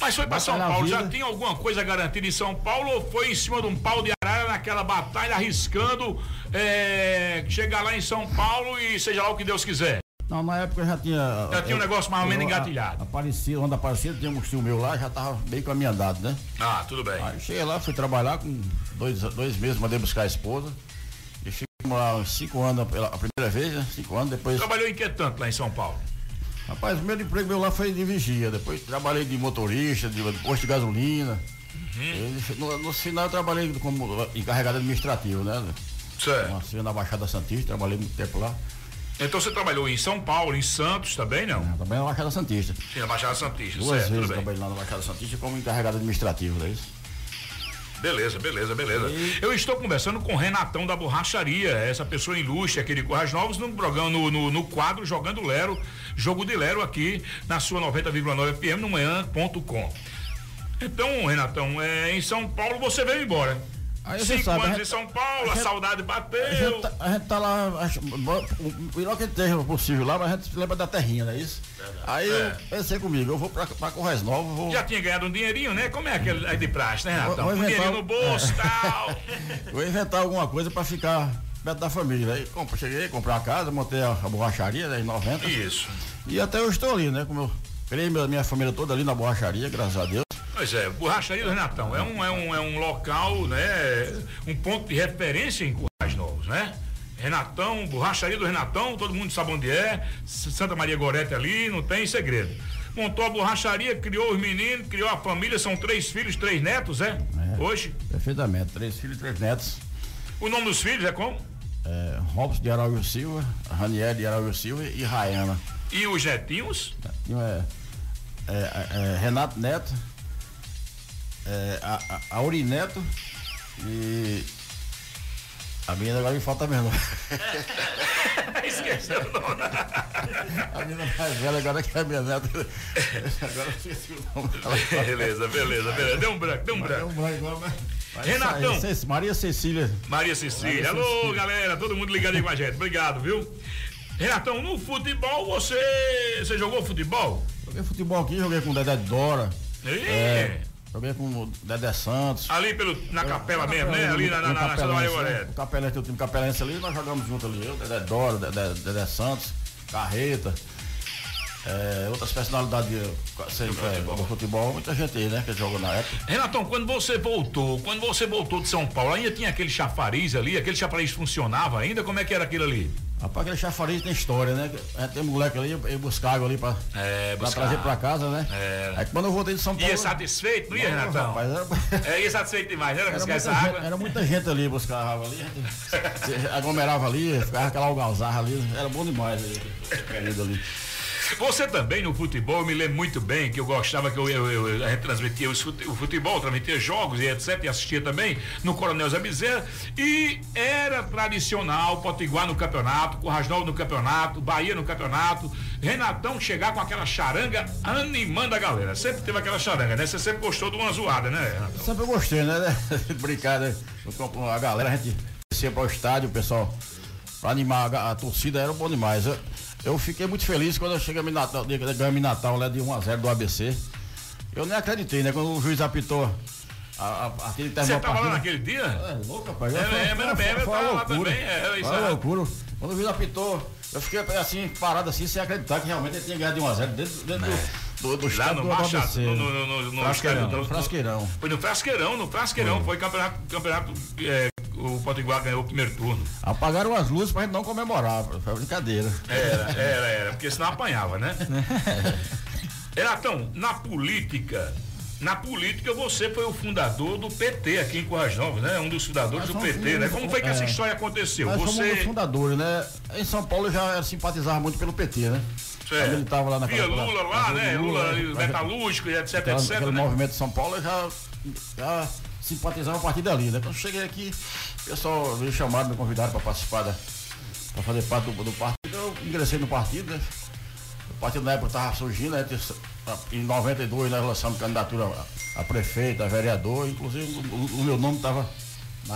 Mas foi pra São Paulo, já tinha alguma coisa garantida em São Paulo ou foi em cima de um pau de arara naquela batalha arriscando é, chegar lá em São Paulo e seja lá o que Deus quiser? Não, na época eu já tinha. Já tinha um negócio mais ou menos engatilhado. a- Aparecia, onde aparecia, tinha um tio meu lá, já tava bem caminhado, né? Ah, tudo bem. Aí cheguei lá, fui trabalhar com dois, dois meses, mandei buscar a esposa. Lá cinco anos pela a primeira vez, né? Cinco anos, depois. Trabalhou em que tanto lá em São Paulo? Rapaz, o primeiro emprego meu lá foi de vigia. Depois trabalhei de motorista, de posto de gasolina. Uhum. E No, no final eu trabalhei como encarregado administrativo, né? Certo. Na Baixada Santista, trabalhei muito tempo lá. Então você trabalhou em São Paulo, em Santos também, não? Também na Baixada Santista. Sim, na Baixada Santista, Duas certo, vezes trabalhei lá na Baixada Santista como encarregado administrativo, não é isso? Beleza, beleza, beleza. Eu estou conversando com o Renatão da Borracharia, essa pessoa ilustre aqui de Corrais Novos, no programa, no, no, no quadro Jogando Lero, Jogo de Lero aqui na sua 90,9 FM no manhã.com. Então, Renatão, é, em São Paulo você veio embora. Aí Cinco sabe, anos a gente- em São Paulo, a, a gente- saudade A bateu. gente, tá, a gente tá lá, o melhor que esteja possível lá, mas a gente se lembra da terrinha, não é isso? Aí É. eu pensei comigo, eu vou pra, pra Correios Novos, vou. Já tinha ganhado um dinheirinho, né? Como é aquele aí de praxe, né, Renatão? Vou- vou um dinheirinho inventar no bolso e é. tal. Vou inventar alguma coisa pra ficar perto da família. Aí compra- cheguei, comprei uma casa, montei a, a borracharia, né, em 90. Isso. E até eu estou ali, né? Como eu criei minha, minha família toda ali na borracharia, graças a Deus. Pois é, Borracharia do Renatão é um, é um, é um local, né? Um ponto de referência em Currais Novos, né? Renatão, Borracharia do Renatão, todo mundo sabe onde é. Santa Maria Gorete ali, não tem segredo. montou a borracharia, criou os meninos, criou a família, são três filhos, três netos, é? Hoje. Perfeitamente. Três filhos e três netos. O nome dos filhos é como? É, Robson de Araújo Silva, Raniel de Araújo Silva e Rayana. E os netinhos? Netinho é, é, é, é Renato Neto, é, a, a, Auri Neto e a menina agora me falta mesmo. Esqueceu o nome. A menina mais velha agora que é minha neta. Agora eu esqueci o nome beleza, beleza, beleza. Deu um branco, deu um branco. Deu um branco agora, mas- Renatão. Maria Cecília. Maria Cecília. Alô, Cecília. galera, todo mundo ligado aí com a gente. Obrigado, viu? Renatão, no futebol você. Você jogou futebol? Joguei futebol aqui, joguei com o Dedé Dora. Ih. É, joguei com o Dedé Santos. Ali pelo, na capela mesmo, né? Ali na, na, na, na Maria Gorete. Capelense, o time Capelense ali, nós jogamos junto ali. Eu, Dedé Dora, Dedé, Dedé Santos, Carreta. É, outras personalidades de, sei, é, do futebol, muita gente aí, né? Que jogou na época. Renatão, quando você voltou, quando você voltou de São Paulo, ainda tinha aquele chafariz ali, aquele chafariz funcionava ainda? Como é que era aquilo ali? Rapaz, aquele chafariz tem história, né? Tem moleque ali, eu buscar água ali pra, É, pra buscar. trazer pra casa, né? É. Aí quando eu voltei de São Paulo. Ia satisfeito, não ia, Não, Renatão? rapaz, era- É, ia satisfeito demais, né? Era Buscar muita, essa gente, água. era muita gente ali buscar água ali, gente se aglomerava ali, ficava aquela algazarra ali, era bom demais ali, querido ali. Você também no futebol, me lembro muito bem que eu gostava que eu, eu, eu- a gente transmitia o futebol, transmitia jogos e etc. E assistia também no Coronel Zé Bezerra. E era tradicional Potiguar no campeonato, Currais Novo no campeonato, Bahia no campeonato. Renatão chegar com aquela charanga animando a galera. Sempre teve aquela charanga, né? Você sempre gostou de uma zoada, né, Renatão? Sempre gostei, né? Brincar, né? Com A galera, a gente descia para o estádio, o pessoal, pra animar a, a torcida, era bom demais. Eu, eu fiquei muito feliz quando eu cheguei em Natal, ganhamos em Natal lá de 1 a 0 do ABC. Eu nem acreditei, né? Quando o juiz apitou a, a, aquele Você tava lá naquele dia? É louco, rapaz. É, Foi- é, foi- foi eu lá loucura. também, é, Foi uma é. loucura. Quando o juiz apitou, eu fiquei assim, parado assim, sem acreditar que realmente ele tinha ganhado de 1 a 0 dentro, dentro do, do, do Lá no do Machado, no, no, no, no, Frasqueirão, do- no Frasqueirão. Foi no Frasqueirão, no Frasqueirão. Foi campeonato, campeonato é, o Potiguar ganhou o primeiro turno. Apagaram as luzes pra gente não comemorar, foi brincadeira. Era, era, era, porque senão apanhava, né? Renatão, na política, na política você foi o fundador do PT aqui em Corrais Novos, né? Um dos fundadores do somos PT, né? Como foi que essa é. história aconteceu? Nós somos um Você. fundadores, né? Em São Paulo eu já simpatizava muito pelo PT, né? Certo. Ele tava lá naquela. Via Lula lá, na- né? na- Lula, na- metalúrgico e etc, aquela- etc. Aquele né? movimento de São Paulo eu já, já simpatizava a partir dali, né? Quando cheguei aqui, o pessoal me chamaram, me convidaram para participar da. para fazer parte do, do partido. Eu ingressei no partido, né? O partido na época estava surgindo, né? Em 92 nós lançamos candidatura a, a prefeito, a vereador, inclusive o, o- meu nome estava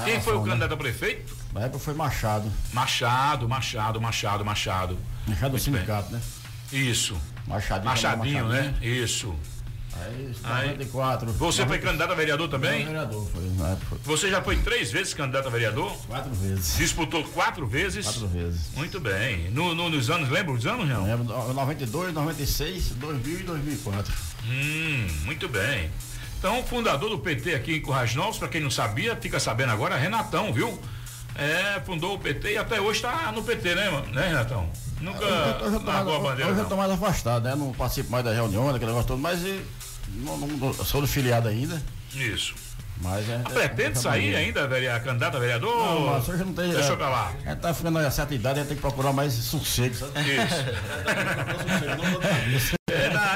Quem foi o né? candidato a prefeito? Na época foi Machado. Machado, Machado, Machado, Machado. Machado do Muito bem. sindicato, né? Isso. Machadinho, Machadinho. né? Isso. Aí, Aí, 94. Você foi candidato a vereador também? Não, vereador, foi, época. Você já foi três vezes candidato a vereador? Quatro vezes. Disputou quatro vezes? Quatro vezes. Muito bem. No, no- nos anos, lembra os anos, não? Lembro, no- 92, 96, 2000 e 2004. Hum, muito bem. Então, fundador do PT aqui em Currais Novos, para quem não sabia, fica sabendo agora, Renatão, viu? É, fundou o PT e até hoje está no PT, né, mano? né, Renatão? Nunca eu mais- largou a bandeira, eu não. tô mais afastado, né? Não participo mais da reunião, daquele negócio todo, mas e, não, não- não- sou do filiado ainda. Isso. Mas é. Pretende sair ainda, vereador, candidato a vereador? Não, mas hoje não tem. Deixa é, pra lá. A gente tá ficando a certa idade, a gente tem que procurar mais sossego, sabe? Isso. É,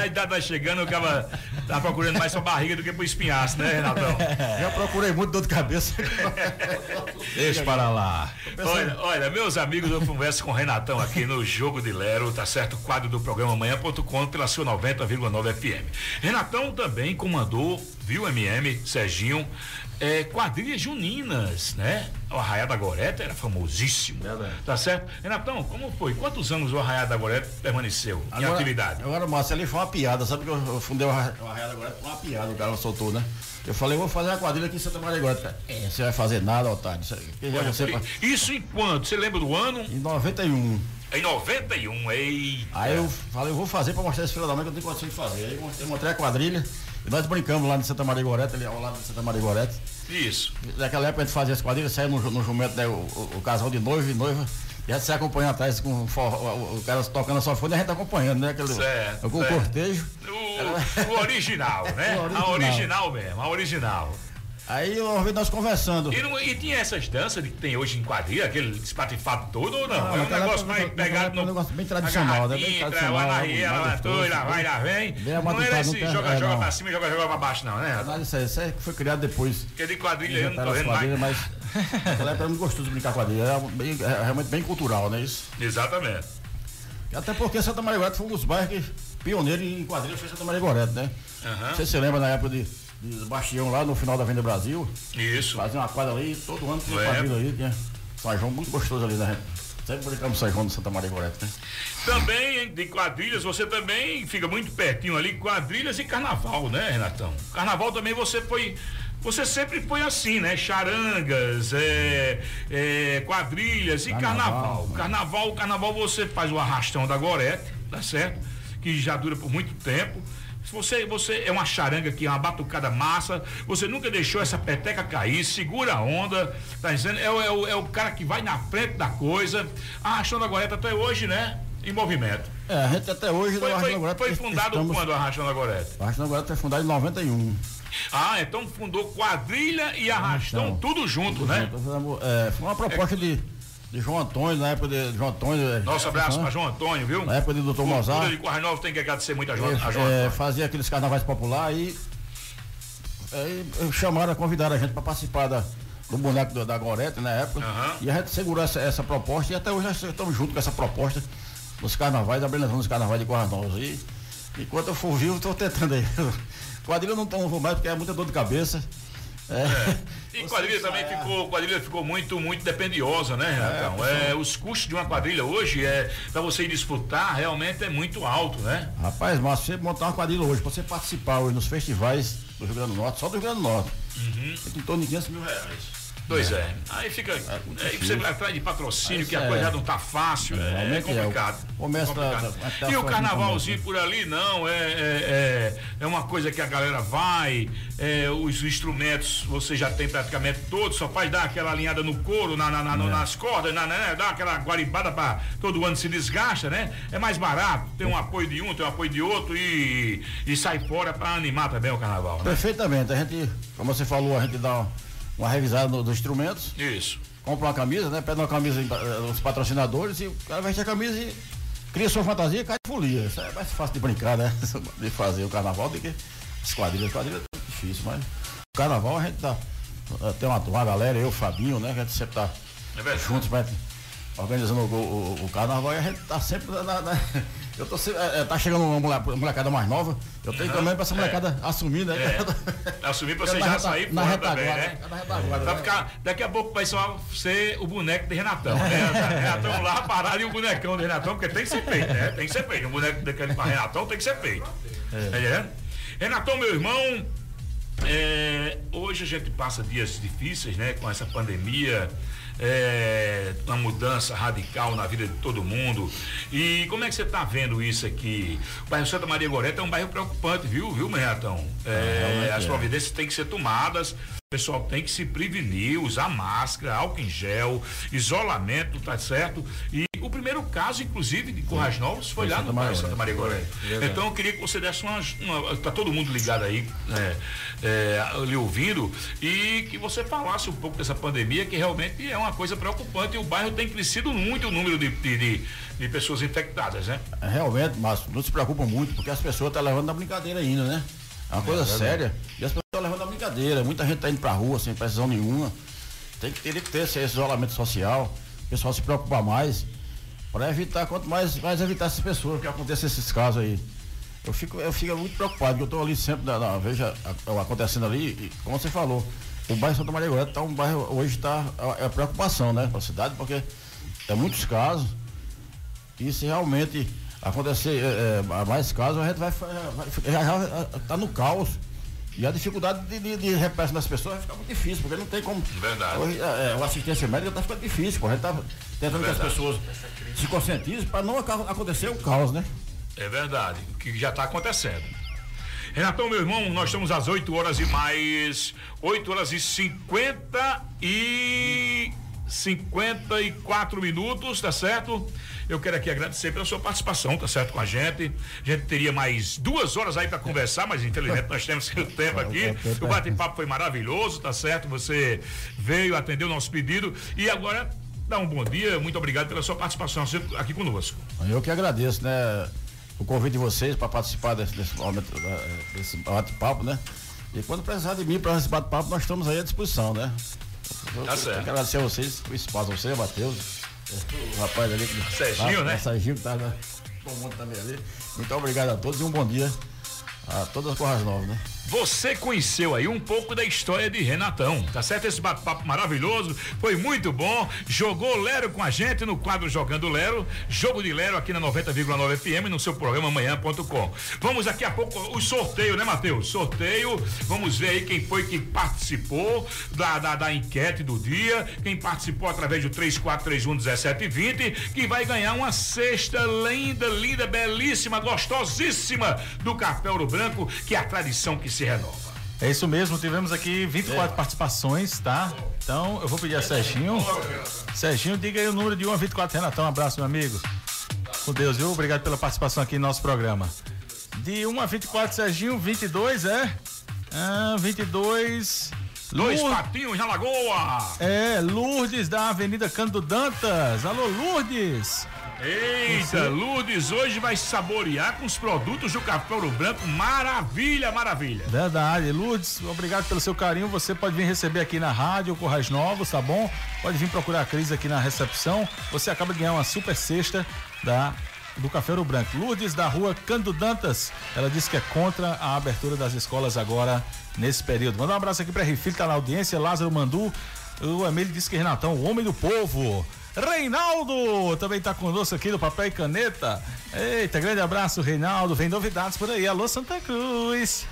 idade vai chegando, o cara tá procurando mais sua barriga do que pro espinhaço, né, Renatão? Já procurei muito dor de cabeça. Deixa para lá. Olha, olha, meus amigos, eu converso com o Renatão aqui no Jogo de Lero, tá certo? Quadro do programa Manhã.com pela sua 90,9 FM. Renatão também comandou, viu, MM, Serginho, é, quadrilhas juninas, né? O Arraiá da Goreta era famosíssimo. Tá certo? Renatão, como foi? Quantos anos o Arraiá da Goreta permaneceu em atividade? Agora, Márcio, ali foi uma piada, sabe que eu, eu fundei o Arra- o Arraial agora, foi uma piada, o cara soltou, né? Eu falei, vou fazer uma quadrilha aqui em Santa Maria agora. É, você vai fazer nada, otário. Isso, Olha, você Isso em quanto? Você lembra do ano? Em 91. Em 91, eita. Aí eu falei, eu vou fazer pra mostrar esse filho da mãe que eu tenho condição de fazer. Aí eu mostrei- eu mostrei a quadrilha e nós brincamos lá em Santa Maria Goreta, ali ao lado de Santa Maria Goreta. Isso. Naquela época a gente fazia as quadrilhas, saía no, no jumento, né, o, o- o casal de noivo e noiva, E a gente se acompanha atrás com forró, o, o cara tocando a sofone e a gente acompanhando, né? Aquele, Certo, com o certo. cortejo. O, o original, né? O A original. original mesmo, a original. Aí uma vez nós conversando. E, não- e tinha essas danças de que tem hoje em quadrilha, aquele espatifado todo ou não? Não, é um negócio mais pegado é um no. negócio bem tradicional, né? Bem tradicional, na ria, lá gostoso, vai, lá vai, lá vem. Bem Não era esse não joga, é, joga não. pra cima, joga, joga pra baixo, não, né? Disso aí, isso aí foi criado depois. Porque de quadrilha eu não tô vendo mais. mas naquela época era muito gostoso brincar quadrilha. Era bem- é realmente bem cultural, né? Isso. Exatamente. Até porque Santa Maria foi um dos bairros que pioneiro em quadrilha foi Santa Maria Gorete, né? Não sei se você lembra na época de, de Bastião lá no final da Venda Brasil. Isso. Fazia uma quadra ali, todo ano tinha quadrilha aí, tinha São João muito gostoso ali, né? Sempre brincamos São João no Santa Maria Gorete, né? Também de quadrilhas, você também fica muito pertinho ali, quadrilhas e carnaval, né, Renatão? Carnaval também você foi. Você sempre foi assim, né? Charangas, é, é, quadrilhas e carnaval. Carnaval, carnaval você faz o arrastão da Gorete, tá certo? Que já dura por muito tempo. Se você, você é uma charanga é uma batucada massa, você nunca deixou essa peteca cair, segura a onda, tá dizendo? É, o- é o, é o cara que vai na frente da coisa, arrastando a Gorete até hoje, né? Em movimento. É, a gente até hoje Foi, foi, Gorete foi fundado estamos- quando a Arrastão da Gorete? O Arrastão Gorete foi fundado em 91. Ah, então fundou quadrilha e arrastão Então, tudo junto, né? Nós fizemos, é, foi uma proposta de, de João Antônio, na época de João Antônio. é, Nosso abraço né? para João Antônio, viu? Na época de Dr. Cultura Mozart. de Corrais Novos tem que agradecer muito a João, Ele, a João é, Antônio. fazia aqueles carnavais populares e aí, chamaram, convidaram a gente para participar da, do boneco do- da Gorete na época. E a gente segurou essa, essa proposta e até hoje nós estamos juntos com essa proposta nos carnavais, apresentando os carnavais de Corrais Novos. E enquanto eu for vivo, estou tentando aí. Quadrilha eu não vou mais porque é muita dor de cabeça. É. E quadrilha também ficou, quadrilha ficou muito, muito dependiosa, né, Renatão? É, os custos de uma quadrilha hoje, é, para você ir disputar, realmente é muito alto, né? Rapaz, mas você montar uma quadrilha hoje, pra você participar hoje nos festivais do Rio Grande do Norte, só do Rio Grande do Norte, Uhum. tem em torno de 500 mil reais. Pois é. Aí fica. Aí você vai atrás de patrocínio, que a É. coisa já não tá fácil. É, realmente é. complicado. Tá- complicado. e o carnavalzinho por ali, não, é, é, é, é uma coisa que a galera vai, é, os instrumentos você já tem praticamente todos, só faz dar aquela alinhada no couro, na, na- na- É. nas cordas, na, né, dá aquela guaribada para todo ano se desgasta, né? É mais barato, tem um apoio de um, tem um apoio de outro e, e sai fora para animar também o carnaval. Né? Perfeitamente. A gente, como você falou, a gente dá uma, revisada no- dos instrumentos. Isso. Compra uma camisa, né? Pede uma camisa eh, os patrocinadores e o cara veste a camisa e cria sua fantasia e cai de folia. Isso é mais fácil de brincar, né? De fazer o carnaval do que as quadrilhas. Quadrilha é difícil, mas o carnaval a gente eh, Tem uma, uma galera, eu, o Fabinho, né? Que a gente sempre tá É juntos pra organizando o, o- o carnaval e a gente tá sempre na. na- eu tô sempre, eh, eh, tá chegando uma mole- molecada mais nova. Eu tenho Aham, também pra essa é. molecada assumir, né? É. Assumir pra Fica você já reta- sair na fora também, né? Vai né? ficar, daqui a pouco vai só ser o boneco de Renatão, né? Renatão lá parado e o bonecão de Renatão, porque tem que ser feito, né? Tem que ser feito. Um boneco daquele pra Renatão tem que ser feito. Tá entendendo? Renatão, meu irmão, é, hoje a gente passa dias difíceis, né? Com essa pandemia, é, uma mudança radical na vida de todo mundo. E como é que você está vendo isso aqui? O bairro Santa Maria Goreta é um bairro preocupante, viu, viu, Renatão? É, realmente as é. providências têm que ser tomadas. O pessoal tem que se prevenir, usar máscara, álcool em gel, isolamento, tá certo? E o primeiro caso, inclusive, de Corrais Novos foi Foi lá Santa no bairro Maria Santa Maria Goreta. Verdade. Então eu queria que você desse uma, uma tá todo mundo ligado aí, é, é, lhe ouvindo, e que você falasse um pouco dessa pandemia, que realmente é uma coisa preocupante e o bairro tem crescido muito o número de, de, de- de pessoas infectadas, né? Realmente, Márcio, não se preocupa muito, porque as pessoas estão levando na brincadeira ainda, né? É uma coisa verdade. séria. E as pessoas estão levando na brincadeira. Muita gente está indo pra rua sem precisão nenhuma. Tem que, teria que ter esse isolamento social. O pessoal se preocupar mais. Para evitar, quanto mais, mais evitar essas pessoas que aconteçam esses casos aí. Eu fico, eu fico muito preocupado, eu estou ali sempre, na, na, veja a- a- acontecendo ali, e como você falou, o bairro Santa Maria Goreta tá um bairro, hoje está é, preocupação, né, para a cidade, porque é muitos casos, e se realmente acontecer é, é, mais casos, a gente vai, vai já, já tá no caos. E a dificuldade de, de, de repressão das pessoas vai ficar muito difícil, porque não tem como. Verdade. Hoje, é, é, a assistência médica está ficando difícil, pô. A gente tá tentando que as Verdade. pessoas se conscientizem para não acontecer o caos, né? É verdade, o que já está acontecendo. Renatão, meu irmão, nós estamos às 8 horas e mais 8 horas e 50 e 54 minutos, tá certo? Eu quero aqui agradecer pela sua participação, tá certo, com a gente. A gente teria mais duas horas aí para conversar, mas infelizmente nós temos seu tempo aqui. O bate-papo foi maravilhoso, tá certo? Você veio, atendeu o nosso pedido e agora dá um bom dia. Muito obrigado pela sua participação aqui conosco. Eu que agradeço, né? O convite de vocês para participar desse, desse, desse bate-papo, né? E quando precisar de mim para esse bate-papo, nós estamos aí à disposição, né? Tá certo. Quero agradecer a vocês, o espaço, você, Matheus, o rapaz ali. Serginho, tá, né? Serginho que tá? Todo mundo também ali. Muito obrigado a todos e um bom dia a todas as Corras Novas, né? Você conheceu aí um pouco da história de Renatão, tá certo? Esse bate-papo maravilhoso, foi muito bom. Jogou Lero com a gente no quadro Jogando Lero, jogo de Lero aqui na 90,9 FM no seu programa amanhã.com. Vamos daqui a pouco o sorteio, né, Matheus? Sorteio, vamos ver aí quem foi que participou da, da, da enquete do dia, quem participou através do 3431 1720, que vai ganhar uma cesta linda, linda, belíssima, gostosíssima do Café Ouro Branco, que é a tradição que se renova. É isso mesmo, tivemos aqui 24 É. participações, tá? Então eu vou pedir a Serginho. Serginho, diga aí o número de 1 a 24, Renatão. Um abraço, meu amigo. Com Deus, viu? Obrigado pela participação aqui no nosso programa. De 1 a 24, Serginho, 22, é? Ah, 22. Dois Lour- patinhos na lagoa. É, Lourdes da Avenida Cândido Dantas. Alô, Lourdes. Eita, Lourdes hoje vai saborear com os produtos do Café Ouro Branco. Maravilha, maravilha. Verdade, Lourdes, obrigado pelo seu carinho. Você pode vir receber aqui na rádio Corrais Novos, tá bom? Pode vir procurar a Cris aqui na recepção. Você acaba de ganhar uma super cesta da do Café Ouro Branco. Lourdes da rua Cândido Dantas, ela disse que é contra a abertura das escolas agora nesse período. Manda um abraço aqui para Refil, tá na audiência, Lázaro Mandu. O Emílio disse que Renatão, o homem do povo. Reinaldo também tá conosco aqui do Papel e Caneta. Eita, grande abraço, Reinaldo. Vem novidades por aí. Alô, Santa Cruz.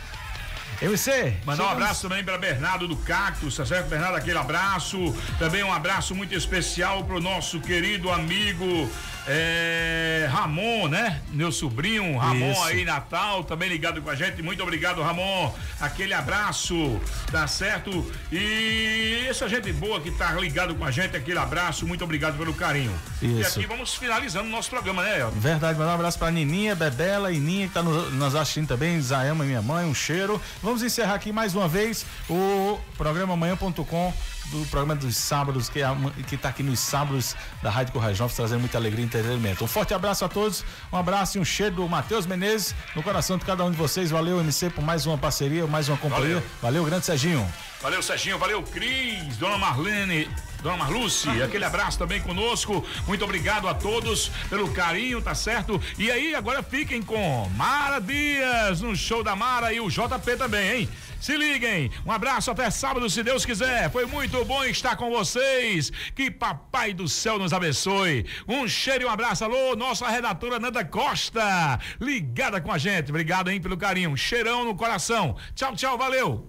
MC. Mandar um abraço também para Bernardo do Cactus, tá certo? Bernardo, aquele abraço. Também um abraço muito especial pro nosso querido amigo eh, Ramon, né? Meu sobrinho, Ramon Isso. aí, Natal, também ligado com a gente. Muito obrigado, Ramon. Aquele abraço, tá certo? E essa gente boa que tá ligado com a gente, aquele abraço, muito obrigado pelo carinho. E Isso. aqui vamos finalizando o nosso programa, né, Elton? Verdade, mandar um abraço pra Nininha, Bebela e Ninha que tá no- nos assistindo também, Zayama, minha mãe, um cheiro. Vamos encerrar aqui mais uma vez o programa amanhã.com do programa dos sábados, que, é, que tá aqui nos sábados da Rádio Corrais Novos, trazendo muita alegria e entretenimento. Um forte abraço a todos, um abraço e um cheiro do Matheus Menezes no coração de cada um de vocês. Valeu, MC, por mais uma parceria, mais uma companhia. Valeu. Valeu, grande Serginho. Valeu, Serginho. Valeu, Cris, Dona Marlene, Dona Marluce. Aquele abraço também conosco. Muito obrigado a todos pelo carinho, tá certo? E aí, agora fiquem com Mara Dias no show da Mara e o JP também, hein? Se liguem. Um abraço até sábado, se Deus quiser. Foi muito bom estar com vocês. Que Papai do Céu nos abençoe. Um cheiro e um abraço. Alô, nossa redatora Nanda Costa, ligada com a gente. Obrigado, hein, pelo carinho. Um cheirão no coração. Tchau, tchau, valeu.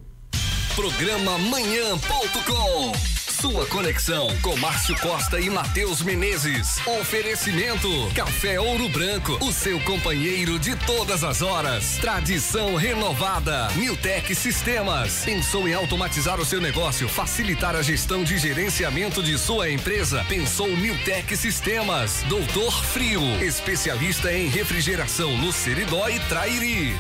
Programa Manhã.com. Sua conexão com Márcio Costa e Matheus Menezes. Oferecimento: Café Ouro Branco, o seu companheiro de todas as horas. Tradição renovada. Newtec Sistemas. Pensou em automatizar o seu negócio, facilitar a gestão de gerenciamento de sua empresa? Pensou Newtec Sistemas. Doutor Frio, especialista em refrigeração no Seridó e Trairi.